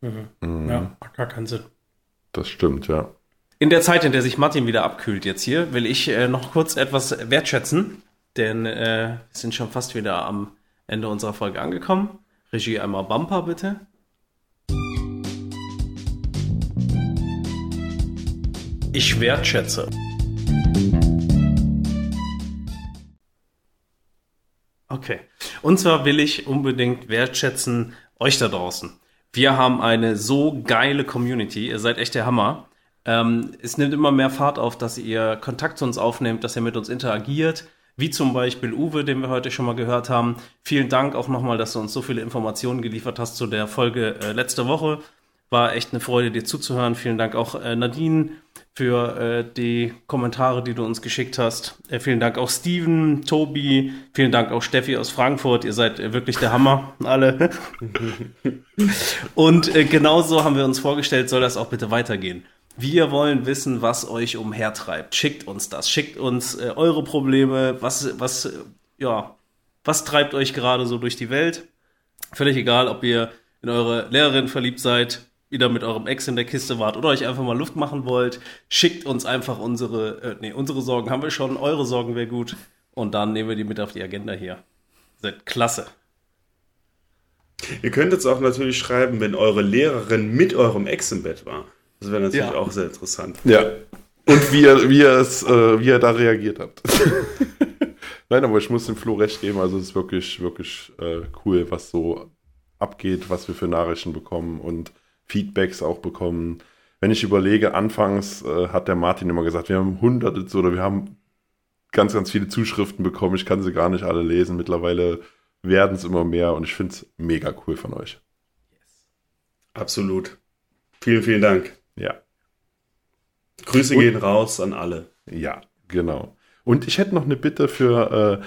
[SPEAKER 3] Ja, macht gar keinen Sinn.
[SPEAKER 2] Das stimmt, ja.
[SPEAKER 3] In der Zeit, in der sich Martin wieder abkühlt jetzt hier, will ich äh, noch kurz etwas wertschätzen, denn äh, wir sind schon fast wieder am Ende unserer Folge angekommen. Regie einmal Bumper bitte. Ich wertschätze. Okay. Und zwar will ich unbedingt wertschätzen euch da draußen. Wir haben eine so geile Community. Ihr seid echt der Hammer. Ähm, es nimmt immer mehr Fahrt auf, dass ihr Kontakt zu uns aufnehmt, dass ihr mit uns interagiert. Wie zum Beispiel Uwe, den wir heute schon mal gehört haben. Vielen Dank auch nochmal, dass du uns so viele Informationen geliefert hast zu der Folge äh, letzte Woche. War echt eine Freude, dir zuzuhören. Vielen Dank auch äh, Nadine für äh, die Kommentare, die du uns geschickt hast. Äh, vielen Dank auch Steven, Tobi, vielen Dank auch Steffi aus Frankfurt. Ihr seid äh, wirklich der Hammer, alle. Und äh, genauso haben wir uns vorgestellt, soll das auch bitte weitergehen. Wir wollen wissen, was euch umhertreibt. Schickt uns das. Schickt uns äh, eure Probleme. Was, was, äh, ja, was treibt euch gerade so durch die Welt? Völlig egal, ob ihr in eure Lehrerin verliebt seid, wieder mit eurem Ex in der Kiste wart oder euch einfach mal Luft machen wollt. Schickt uns einfach unsere, äh, nee, unsere Sorgen haben wir schon. Eure Sorgen wäre gut. Und dann nehmen wir die mit auf die Agenda hier. Seid klasse.
[SPEAKER 1] Ihr könnt jetzt auch natürlich schreiben, wenn eure Lehrerin mit eurem Ex im Bett war. Das wäre natürlich
[SPEAKER 3] Ja.
[SPEAKER 1] auch sehr interessant.
[SPEAKER 2] Ja. Und wie ihr, wie es, äh, wie ihr da reagiert habt. Nein, aber ich muss dem Flo recht geben. Also es ist wirklich, wirklich äh, cool, was so abgeht, was wir für Nachrichten bekommen und Feedbacks auch bekommen. Wenn ich überlege, anfangs äh, hat der Martin immer gesagt, wir haben hunderte oder wir haben ganz, ganz viele Zuschriften bekommen. Ich kann sie gar nicht alle lesen. Mittlerweile werden es immer mehr und ich finde es mega cool von euch.
[SPEAKER 1] Absolut. Vielen, vielen Dank.
[SPEAKER 2] Ja.
[SPEAKER 1] Grüße
[SPEAKER 2] Und-
[SPEAKER 1] gehen raus an alle.
[SPEAKER 2] Ja, genau. Und ich hätte noch eine Bitte für, äh,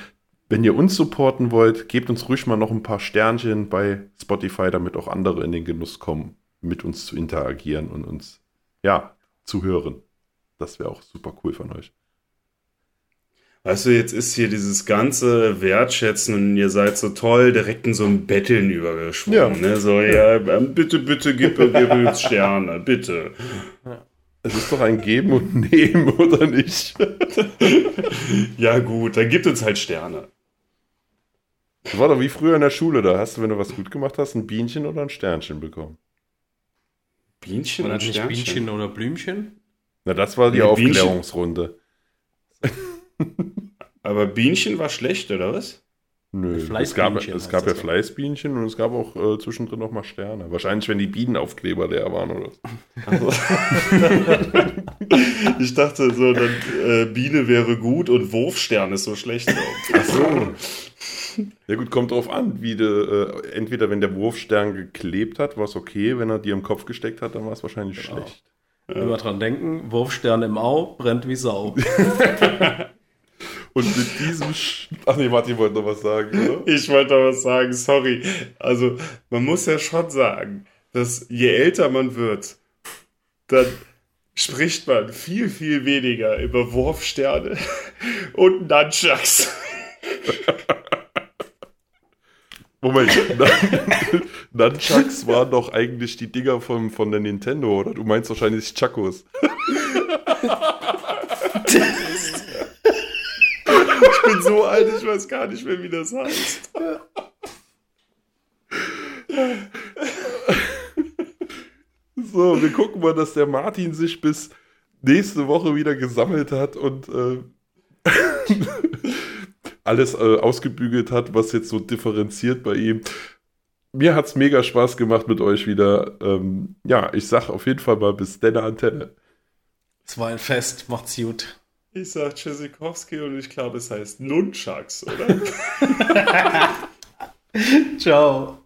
[SPEAKER 2] wenn ihr uns supporten wollt, gebt uns ruhig mal noch ein paar Sternchen bei Spotify, damit auch andere in den Genuss kommen, mit uns zu interagieren und uns, ja, zu hören. Das wäre auch super cool von euch.
[SPEAKER 1] Weißt du, jetzt ist hier dieses ganze Wertschätzen und ihr seid so toll, direkt in so ein Betteln übergeschwungen.
[SPEAKER 2] Ja.
[SPEAKER 1] Ne? So, ja, ähm, bitte, bitte, gib, gib uns Sterne, bitte.
[SPEAKER 2] Es ist doch ein Geben und Nehmen, oder nicht?
[SPEAKER 1] Ja, gut, dann gibt uns halt Sterne.
[SPEAKER 2] Das war doch wie früher in der Schule, da hast du, wenn du was gut gemacht hast, ein Bienchen oder ein Sternchen bekommen.
[SPEAKER 1] Bienchen
[SPEAKER 3] Oder nicht
[SPEAKER 1] Sternchen.
[SPEAKER 3] Bienchen oder Blümchen?
[SPEAKER 2] Na, das war die
[SPEAKER 1] Nee,
[SPEAKER 2] Aufklärungsrunde.
[SPEAKER 1] Aber Bienchen war schlecht, oder was?
[SPEAKER 2] Nö, es gab,
[SPEAKER 3] Fleißbienchen
[SPEAKER 2] es gab ja. Fleißbienchen und es gab auch äh, zwischendrin noch mal Sterne. Wahrscheinlich, wenn die Bienenaufkleber leer waren oder so.
[SPEAKER 1] Ich dachte so, dann, äh, Biene wäre gut und Wurfstern ist so schlecht.
[SPEAKER 2] Ach so. Ja gut, kommt drauf an, wie de, äh, entweder wenn der Wurfstern geklebt hat, war es okay, wenn er dir im Kopf gesteckt hat, dann war es wahrscheinlich
[SPEAKER 3] Genau.
[SPEAKER 2] schlecht.
[SPEAKER 3] Immer dran denken, Wurfstern im Au, brennt wie Sau.
[SPEAKER 2] Und mit diesem Sch Ach nee, Martin wollte noch was sagen, oder?
[SPEAKER 1] Ich wollte noch was sagen, sorry. Also, man muss ja schon sagen, dass je älter man wird, dann spricht man viel, viel weniger über Wurfsterne und Nunchucks.
[SPEAKER 2] Moment, Nun- Nunchucks waren doch eigentlich die Dinger vom, von der Nintendo, oder? Du meinst wahrscheinlich Chakos.
[SPEAKER 1] Ich bin so alt, ich weiß gar nicht mehr, wie das heißt.
[SPEAKER 2] So, wir gucken mal, dass der Martin sich bis nächste Woche wieder gesammelt hat und äh, alles äh, ausgebügelt hat, was jetzt so differenziert bei ihm. Mir hat es mega Spaß gemacht mit euch wieder. Ähm, ja, ich sag auf jeden Fall mal bis deine Antenne.
[SPEAKER 3] Es war ein Fest, macht's gut.
[SPEAKER 1] Ich sag Tschüssikowski und ich glaube, es heißt Nunchucks, oder?
[SPEAKER 3] Ciao.